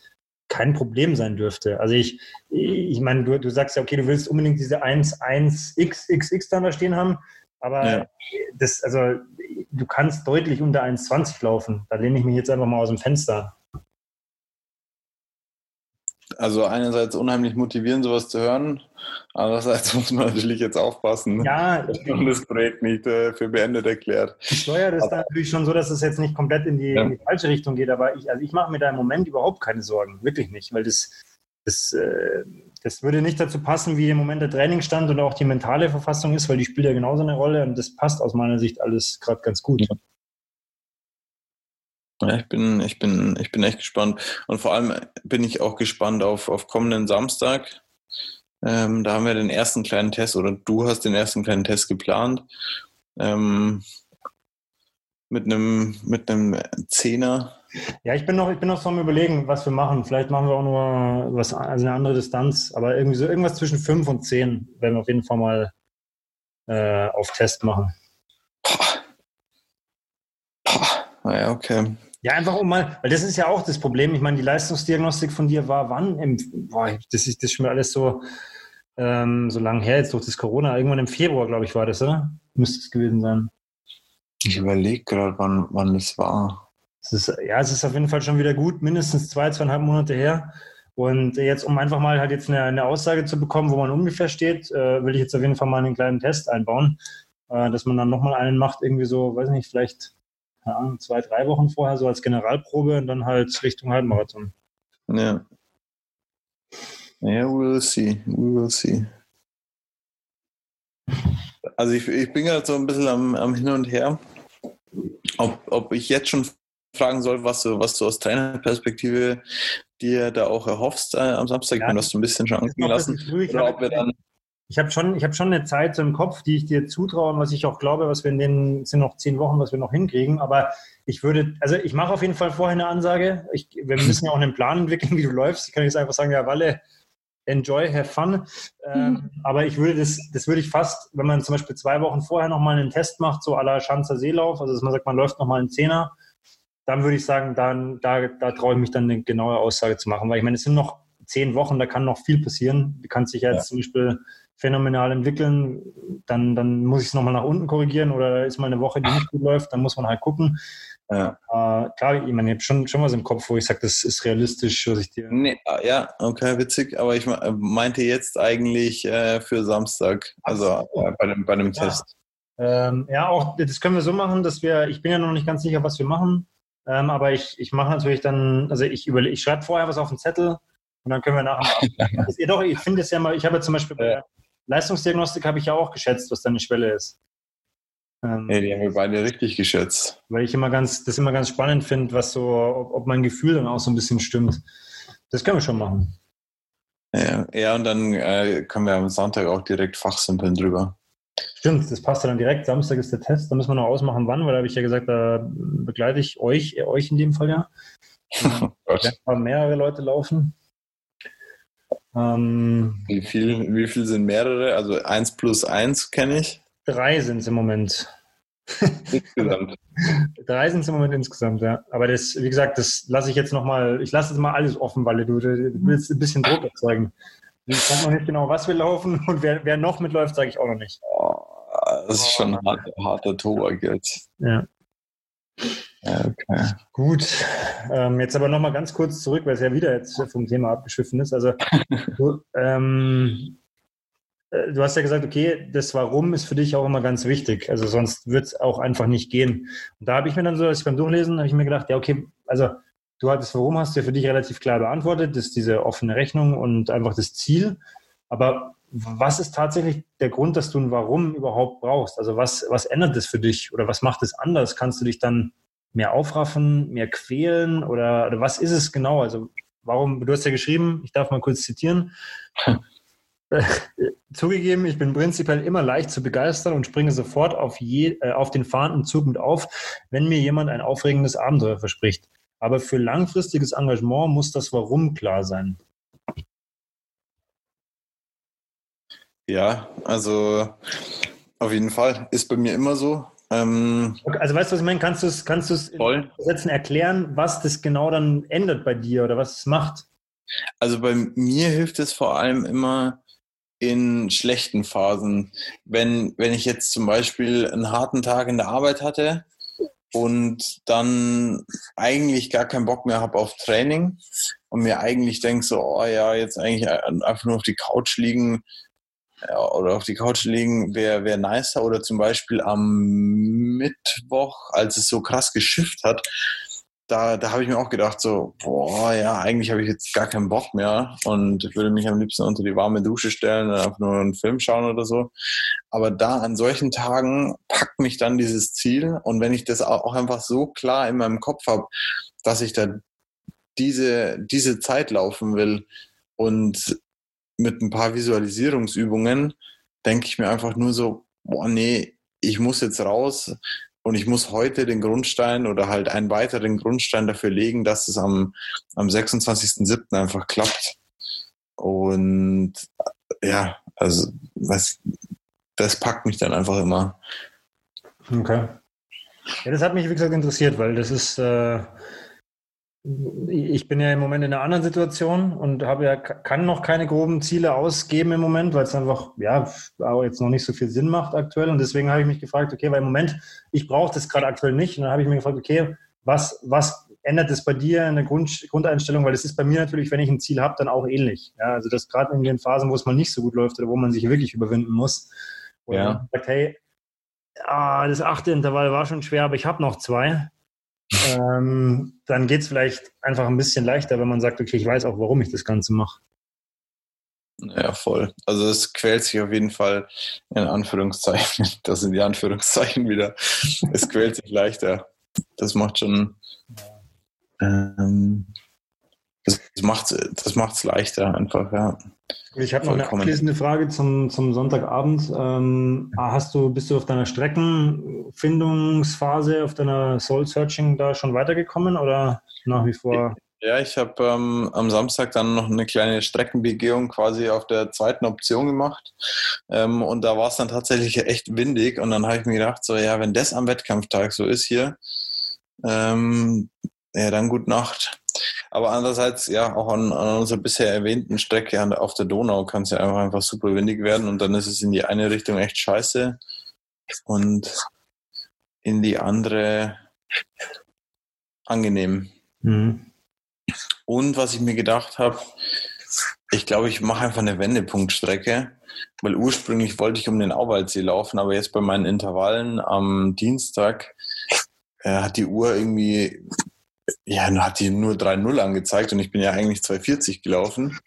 kein Problem sein dürfte. Also ich, ich meine, du, du sagst ja, okay, du willst unbedingt diese 1,1xxx dann da stehen haben, aber ja. das, also du kannst deutlich unter 1,20 laufen. Da lehne ich mich jetzt einfach mal aus dem Fenster. Also einerseits unheimlich motivieren, sowas zu hören. Andererseits muss man natürlich jetzt aufpassen, ja, dass man das Projekt nicht äh, für beendet erklärt. Ich steuere das dann natürlich schon so, dass es jetzt nicht komplett in die, ja. in die falsche Richtung geht, aber ich, also ich mache mir da im Moment überhaupt keine Sorgen, wirklich nicht, weil das, das, äh, das würde nicht dazu passen, wie im Moment der Trainingsstand und auch die mentale Verfassung ist, weil die spielt ja genauso eine Rolle und das passt aus meiner Sicht alles gerade ganz gut. Ja. Ja, ich bin, ich bin, ich bin echt gespannt. Und vor allem bin ich auch gespannt auf, auf kommenden Samstag. Ähm, da haben wir den ersten kleinen Test oder du hast den ersten kleinen Test geplant. Ähm, mit einem, mit einem Zehner. Ja, ich bin noch, ich bin noch so am überlegen, was wir machen. Vielleicht machen wir auch nur was, also eine andere Distanz, aber irgendwie so irgendwas zwischen fünf und zehn werden wir auf jeden Fall mal äh, auf Test machen. Boah. Boah. Naja, okay. Ja, einfach um mal, weil das ist ja auch das Problem. Ich meine, die Leistungsdiagnostik von dir war wann? Im, boah, das ist das ist schon alles so, ähm, so lang her, jetzt durch das Corona. Irgendwann im Februar, glaube ich, war das, oder? Müsste es gewesen sein. Ich überlege gerade, wann, wann das war. Es ist, ja, es ist auf jeden Fall schon wieder gut, mindestens zwei, zweieinhalb Monate her. Und jetzt, um einfach mal halt jetzt eine, eine Aussage zu bekommen, wo man ungefähr steht, äh, will ich jetzt auf jeden Fall mal einen kleinen Test einbauen, äh, dass man dann nochmal einen macht, irgendwie so, weiß nicht, vielleicht keine Ahnung, zwei, drei Wochen vorher, so als Generalprobe und dann halt Richtung Halbmarathon. Ja. Ja, we will see. We will see. Also ich, ich bin gerade so ein bisschen am, am Hin und Her, ob, ob ich jetzt schon fragen soll, was du, was du aus Trainerperspektive dir da auch erhoffst äh, am Samstag. Ja, ich meine, hast du ein bisschen schon anklingen lassen. Oder ob wir dann ich habe schon, ich hab schon eine Zeit so im Kopf, die ich dir zutraue und was ich auch glaube, was wir in den, sind noch zehn Wochen, was wir noch hinkriegen. Aber ich würde, also ich mache auf jeden Fall vorher eine Ansage. Ich, wir müssen ja auch einen Plan entwickeln, wie du läufst. Ich kann jetzt einfach sagen, ja, Walle, enjoy, have fun. Ähm, mhm. aber ich würde das, das würde ich fast, wenn man zum Beispiel zwei Wochen vorher nochmal einen Test macht, so à la Schanzer Seelauf, also dass man sagt, man läuft nochmal einen Zehner, dann würde ich sagen, dann, da, da traue ich mich dann eine genaue Aussage zu machen. Weil ich meine, es sind noch zehn Wochen, da kann noch viel passieren. Du kannst dich jetzt ja. zum Beispiel phänomenal entwickeln, dann, dann muss ich es nochmal nach unten korrigieren oder ist mal eine Woche, die nicht gut läuft, dann muss man halt gucken. Ja. Äh, klar, ich meine, ich habe schon, schon was im Kopf, wo ich sage, das ist realistisch, was ich dir. Nee, ah, ja, okay, witzig, aber ich meinte jetzt eigentlich äh, für Samstag, also äh, bei dem, bei dem ja. Test. Ähm, ja, auch das können wir so machen, dass wir, ich bin ja noch nicht ganz sicher, was wir machen, ähm, aber ich, ich mache natürlich dann, also ich überlege, ich schreibe vorher was auf den Zettel und dann können wir nachher. ja, doch, ich finde es ja mal, ich habe ja zum Beispiel bei Leistungsdiagnostik habe ich ja auch geschätzt, was deine Schwelle ist. Ähm, ja, die haben wir beide richtig geschätzt. Weil ich immer ganz, das immer ganz spannend finde, was so, ob, ob, mein Gefühl dann auch so ein bisschen stimmt. Das können wir schon machen. Ja, ja und dann äh, können wir am Sonntag auch direkt fachsimpeln drüber. Stimmt, das passt dann direkt. Samstag ist der Test. Da müssen wir noch ausmachen, wann, weil da habe ich ja gesagt, da begleite ich euch, euch in dem Fall ja. oh werden mehrere Leute laufen. Ähm, wie, viel, wie viel sind mehrere? Also 1 plus 1 kenne ich. Drei sind es im Moment. Insgesamt. Drei sind es im Moment insgesamt, ja. Aber das, wie gesagt, das lasse ich jetzt nochmal, ich lasse es mal alles offen, weil du, du willst ein bisschen Druck erzeugen. Ich sage noch nicht genau, was wir laufen und wer, wer noch mitläuft, sage ich auch noch nicht. Oh, das ist schon ein harter, harter Tobak jetzt. Ja. Okay. Gut. Ähm, jetzt aber nochmal ganz kurz zurück, weil es ja wieder jetzt vom Thema abgeschiffen ist. Also, du, ähm, äh, du hast ja gesagt, okay, das Warum ist für dich auch immer ganz wichtig. Also sonst wird es auch einfach nicht gehen. Und da habe ich mir dann so, als ich beim Durchlesen, habe ich mir gedacht, ja, okay, also du hattest Warum hast du ja für dich relativ klar beantwortet, das ist diese offene Rechnung und einfach das Ziel. Aber was ist tatsächlich der Grund, dass du ein Warum überhaupt brauchst? Also was, was ändert das für dich oder was macht es anders? Kannst du dich dann mehr aufraffen, mehr quälen oder, oder was ist es genau? Also warum, du hast ja geschrieben, ich darf mal kurz zitieren, Zugegeben, ich bin prinzipiell immer leicht zu begeistern und springe sofort auf, je, äh, auf den fahrenden Zug mit auf, wenn mir jemand ein aufregendes Abenteuer verspricht. Aber für langfristiges Engagement muss das Warum klar sein. Ja, also auf jeden Fall. Ist bei mir immer so. Ähm, also weißt du, was ich meine? Kannst du es kannst in Sätzen erklären, was das genau dann ändert bei dir oder was es macht? Also bei mir hilft es vor allem immer, in schlechten Phasen. Wenn, wenn ich jetzt zum Beispiel einen harten Tag in der Arbeit hatte und dann eigentlich gar keinen Bock mehr habe auf Training und mir eigentlich denke so, oh ja, jetzt eigentlich einfach nur auf die Couch liegen oder auf die Couch liegen wäre wär nicer oder zum Beispiel am Mittwoch, als es so krass geschifft hat, da, da habe ich mir auch gedacht, so, boah, ja, eigentlich habe ich jetzt gar keinen Bock mehr und würde mich am liebsten unter die warme Dusche stellen und einfach nur einen Film schauen oder so. Aber da an solchen Tagen packt mich dann dieses Ziel und wenn ich das auch einfach so klar in meinem Kopf habe, dass ich da diese, diese Zeit laufen will und mit ein paar Visualisierungsübungen denke ich mir einfach nur so, boah, nee, ich muss jetzt raus, und ich muss heute den Grundstein oder halt einen weiteren Grundstein dafür legen, dass es am, am 26.07. einfach klappt. Und ja, also was, das packt mich dann einfach immer. Okay. Ja, das hat mich, wie gesagt, interessiert, weil das ist, äh, ich bin ja im Moment in einer anderen Situation und habe ja, kann noch keine groben Ziele ausgeben im Moment, weil es einfach, ja, auch jetzt noch nicht so viel Sinn macht aktuell. Und deswegen habe ich mich gefragt, okay, weil im Moment, ich brauche das gerade aktuell nicht. Und dann habe ich mir gefragt, okay, was, was ändert das bei dir in der Grund, Grundeinstellung? Weil es ist bei mir natürlich, wenn ich ein Ziel habe, dann auch ähnlich. Ja, also das gerade in den Phasen, wo es mal nicht so gut läuft oder wo man sich wirklich überwinden muss. Und ja. sagt, hey, ah, das achte Intervall war schon schwer, aber ich habe noch zwei ähm, dann geht es vielleicht einfach ein bisschen leichter, wenn man sagt, okay, ich weiß auch, warum ich das Ganze mache. Ja, voll. Also es quält sich auf jeden Fall in Anführungszeichen. Das sind die Anführungszeichen wieder. Es quält sich leichter. Das macht schon. Ähm, das macht es das macht's leichter einfach, ja. Ich habe noch eine abschließende Frage zum, zum Sonntagabend. Ähm, hast du, bist du auf deiner Streckenfindungsphase, auf deiner Soul Searching da schon weitergekommen oder nach wie vor? Ja, ich habe ähm, am Samstag dann noch eine kleine Streckenbegehung quasi auf der zweiten Option gemacht. Ähm, und da war es dann tatsächlich echt windig. Und dann habe ich mir gedacht, so ja, wenn das am Wettkampftag so ist hier, ähm, ja, dann gut Nacht. Aber andererseits, ja, auch an, an unserer bisher erwähnten Strecke auf der Donau kann es ja einfach, einfach super windig werden und dann ist es in die eine Richtung echt scheiße und in die andere angenehm. Mhm. Und was ich mir gedacht habe, ich glaube, ich mache einfach eine Wendepunktstrecke, weil ursprünglich wollte ich um den Auwaldsee laufen, aber jetzt bei meinen Intervallen am Dienstag äh, hat die Uhr irgendwie, ja, hat die nur 3-0 angezeigt und ich bin ja eigentlich 2,40 gelaufen.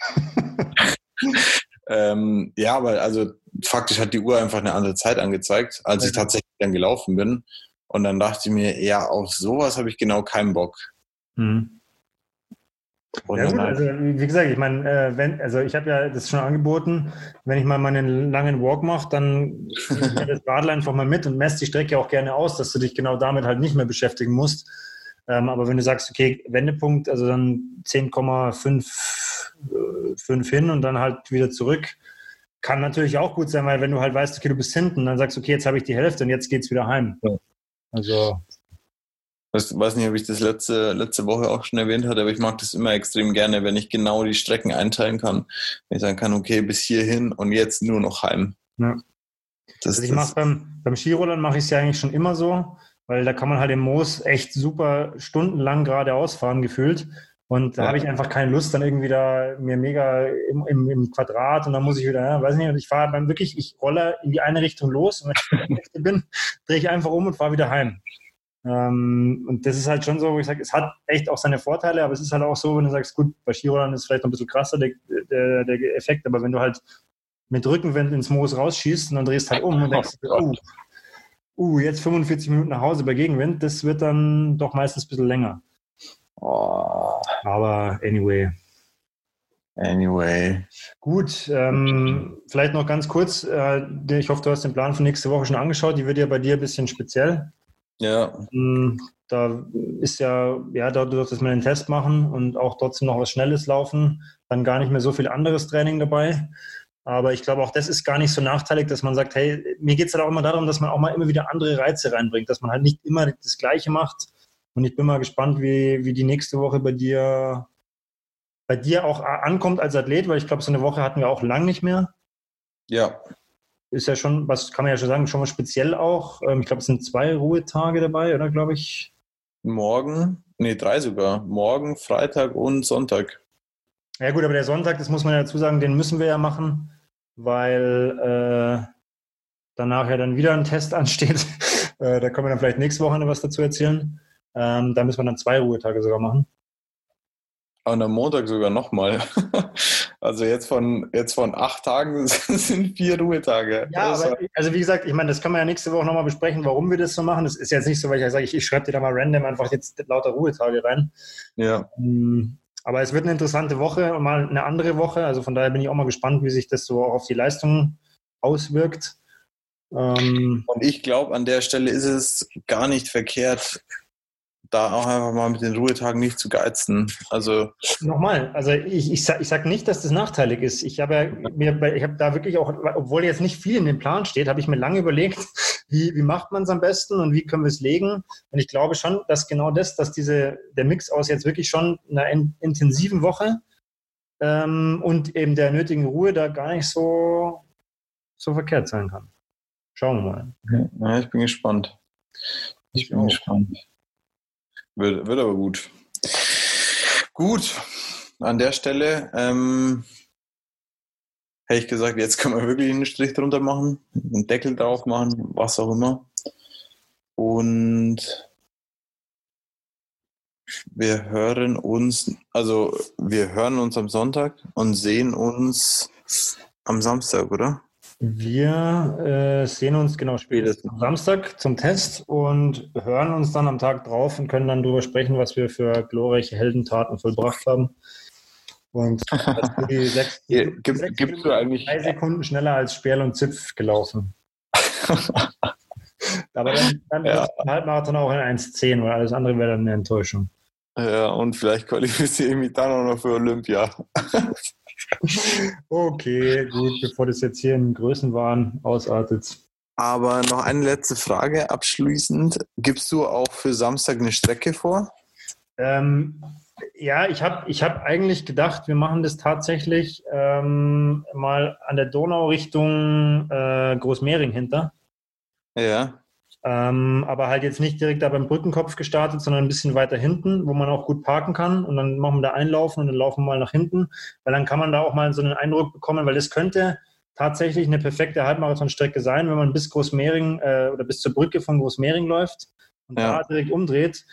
ähm, ja, aber also faktisch hat die Uhr einfach eine andere Zeit angezeigt, als ich tatsächlich dann gelaufen bin. Und dann dachte ich mir, ja, auf sowas habe ich genau keinen Bock. Mhm. Ja, gut, also wie gesagt, ich meine, äh, wenn, also ich habe ja das schon angeboten, wenn ich mal meinen langen Walk mache, dann nehme das Radl einfach mal mit und messe die Strecke auch gerne aus, dass du dich genau damit halt nicht mehr beschäftigen musst. Ähm, aber wenn du sagst, okay, Wendepunkt, also dann 10,5 äh, hin und dann halt wieder zurück, kann natürlich auch gut sein, weil wenn du halt weißt, okay, du bist hinten, dann sagst du, okay, jetzt habe ich die Hälfte und jetzt geht es wieder heim. Also ich weiß nicht, ob ich das letzte, letzte Woche auch schon erwähnt hatte, aber ich mag das immer extrem gerne, wenn ich genau die Strecken einteilen kann. Wenn ich sagen kann, okay, bis hierhin und jetzt nur noch heim. Ja. Das, also ich mache beim, beim Skirollern mache ich es ja eigentlich schon immer so, weil da kann man halt im Moos echt super stundenlang geradeaus fahren gefühlt. Und da ja. habe ich einfach keine Lust, dann irgendwie da mir mega im, im, im Quadrat und dann muss ich wieder, ja, weiß nicht, und ich fahre dann wirklich, ich rolle in die eine Richtung los und wenn ich bin, drehe ich einfach um und fahre wieder heim. Ähm, und das ist halt schon so, wo ich sage, es hat echt auch seine Vorteile, aber es ist halt auch so, wenn du sagst, gut, bei Skirollern ist es vielleicht noch ein bisschen krasser, der, der, der Effekt, aber wenn du halt mit Rückenwind ins Moos rausschießt und dann drehst halt um und denkst, oh, uh, jetzt 45 Minuten nach Hause bei Gegenwind, das wird dann doch meistens ein bisschen länger. Oh. Aber anyway. Anyway. Gut, ähm, vielleicht noch ganz kurz. Äh, ich hoffe, du hast den Plan für nächste Woche schon angeschaut. Die wird ja bei dir ein bisschen speziell. Ja. Hm, da ist ja, ja, dadurch, dass wir den Test machen und auch trotzdem noch was Schnelles laufen, dann gar nicht mehr so viel anderes Training dabei. Aber ich glaube, auch das ist gar nicht so nachteilig, dass man sagt, hey, mir geht es halt auch immer darum, dass man auch mal immer wieder andere Reize reinbringt, dass man halt nicht immer das Gleiche macht. Und ich bin mal gespannt, wie, wie die nächste Woche bei dir, bei dir auch ankommt als Athlet, weil ich glaube, so eine Woche hatten wir auch lang nicht mehr. Ja ist ja schon, was kann man ja schon sagen, schon mal speziell auch. Ähm, ich glaube, es sind zwei Ruhetage dabei, oder glaube ich? Morgen, nee, drei sogar. Morgen, Freitag und Sonntag. Ja gut, aber der Sonntag, das muss man ja dazu sagen, den müssen wir ja machen, weil äh, danach ja dann wieder ein Test ansteht. äh, da können wir dann vielleicht nächste Woche noch was dazu erzählen. Ähm, da müssen wir dann zwei Ruhetage sogar machen. Und am Montag sogar nochmal. Also jetzt von, jetzt von acht Tagen sind vier Ruhetage. Ja, aber, also wie gesagt, ich meine, das kann man ja nächste Woche nochmal besprechen, warum wir das so machen. Das ist jetzt nicht so, weil ich sage, ich, ich schreibe dir da mal random einfach jetzt lauter Ruhetage rein. Ja. Ähm, aber es wird eine interessante Woche und mal eine andere Woche. Also von daher bin ich auch mal gespannt, wie sich das so auf die Leistung auswirkt. Ähm, und ich glaube, an der Stelle ist es gar nicht verkehrt, da auch einfach mal mit den Ruhetagen nicht zu geizen. Also nochmal, also ich, ich, sag, ich sag nicht, dass das nachteilig ist. Ich habe ja, mir, ich habe da wirklich auch, obwohl jetzt nicht viel in dem Plan steht, habe ich mir lange überlegt, wie, wie macht man es am besten und wie können wir es legen. Und ich glaube schon, dass genau das, dass diese der Mix aus jetzt wirklich schon einer in, intensiven Woche ähm, und eben der nötigen Ruhe da gar nicht so so verkehrt sein kann. Schauen wir mal. Ja, ich bin gespannt. Ich, ich bin auch. gespannt. Wird, wird aber gut. Gut, an der Stelle ähm, hätte ich gesagt, jetzt können wir wirklich einen Strich drunter machen, einen Deckel drauf machen, was auch immer. Und wir hören uns, also wir hören uns am Sonntag und sehen uns am Samstag, oder? Wir äh, sehen uns genau spätestens am Samstag zum Test und hören uns dann am Tag drauf und können dann darüber sprechen, was wir für glorreiche Heldentaten vollbracht haben. Und die sechs, Gibt, sechs gibst du eigentlich drei Sekunden schneller als Sperl und Zipf gelaufen. Aber dann, dann ja. Halbmarathon auch in 1,10, weil alles andere wäre dann eine Enttäuschung. Ja, und vielleicht qualifiziere ich mich dann auch noch für Olympia. okay, gut, bevor das jetzt hier in Größenwahn ausartet. Aber noch eine letzte Frage abschließend. Gibst du auch für Samstag eine Strecke vor? Ähm, ja, ich habe ich hab eigentlich gedacht, wir machen das tatsächlich ähm, mal an der Donau Richtung äh, Großmehring hinter. Ja. Ähm, aber halt jetzt nicht direkt da beim Brückenkopf gestartet, sondern ein bisschen weiter hinten, wo man auch gut parken kann. Und dann machen wir da einlaufen und dann laufen wir mal nach hinten, weil dann kann man da auch mal so einen Eindruck bekommen, weil das könnte tatsächlich eine perfekte Halbmarathonstrecke sein, wenn man bis Großmehring äh, oder bis zur Brücke von Großmehring läuft und ja. da direkt umdreht,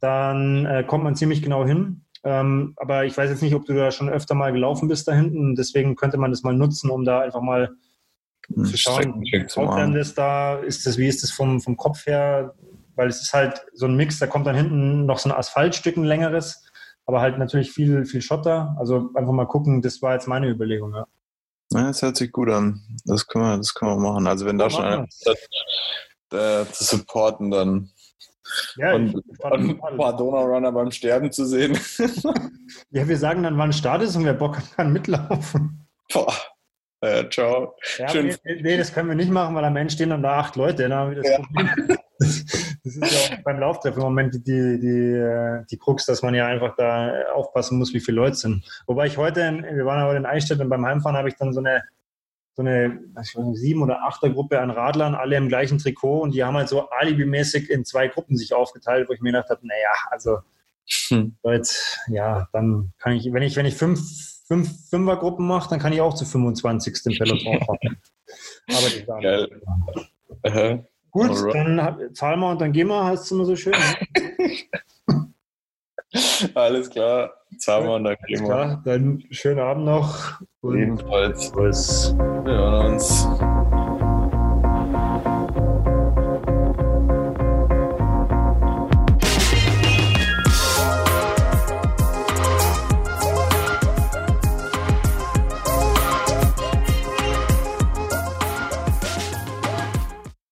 dann äh, kommt man ziemlich genau hin. Ähm, aber ich weiß jetzt nicht, ob du da schon öfter mal gelaufen bist da hinten. Deswegen könnte man das mal nutzen, um da einfach mal zu schauen, kommt denn das da, ist das, wie ist das vom, vom Kopf her? Weil es ist halt so ein Mix, da kommt dann hinten noch so ein Asphaltstück, ein längeres, aber halt natürlich viel, viel Schotter. Also einfach mal gucken, das war jetzt meine Überlegung, ja. Ja, das hört sich gut an. Das können wir, das können wir machen. Also wenn da schon einer äh, zu supporten, dann ja, und, und ein paar Donaurunner beim Sterben zu sehen. ja, wir sagen dann, wann Start ist und wer Bock hat, kann mitlaufen. Boah. Ja, ciao. Ja, Schön. Nee, nee, das können wir nicht machen, weil am Ende stehen dann da acht Leute. Dann wir das, ja. das, das ist ja auch beim Lauftreff im Moment die, die, äh, die Krux, dass man ja einfach da aufpassen muss, wie viele Leute sind. Wobei ich heute, wir waren heute in Eichstätt und beim Heimfahren habe ich dann so eine so eine weiß nicht, sieben oder achter Gruppe an Radlern, alle im gleichen Trikot und die haben halt so alibimäßig in zwei Gruppen sich aufgeteilt, wo ich mir gedacht habe, naja, also hm. jetzt, ja, dann kann ich, wenn ich, wenn ich fünf, fünf Fünfergruppen mache, dann kann ich auch zu 25. im Peloton fahren. Aber die sagen, Geil. Ja. Gut, Alright. dann zahlen wir und dann gehen wir, heißt es immer so schön. Ne? Alles klar, zahlen wir und dann gehen wir. Klar, dann schönen Abend noch. Ebenfalls. Wir hören uns.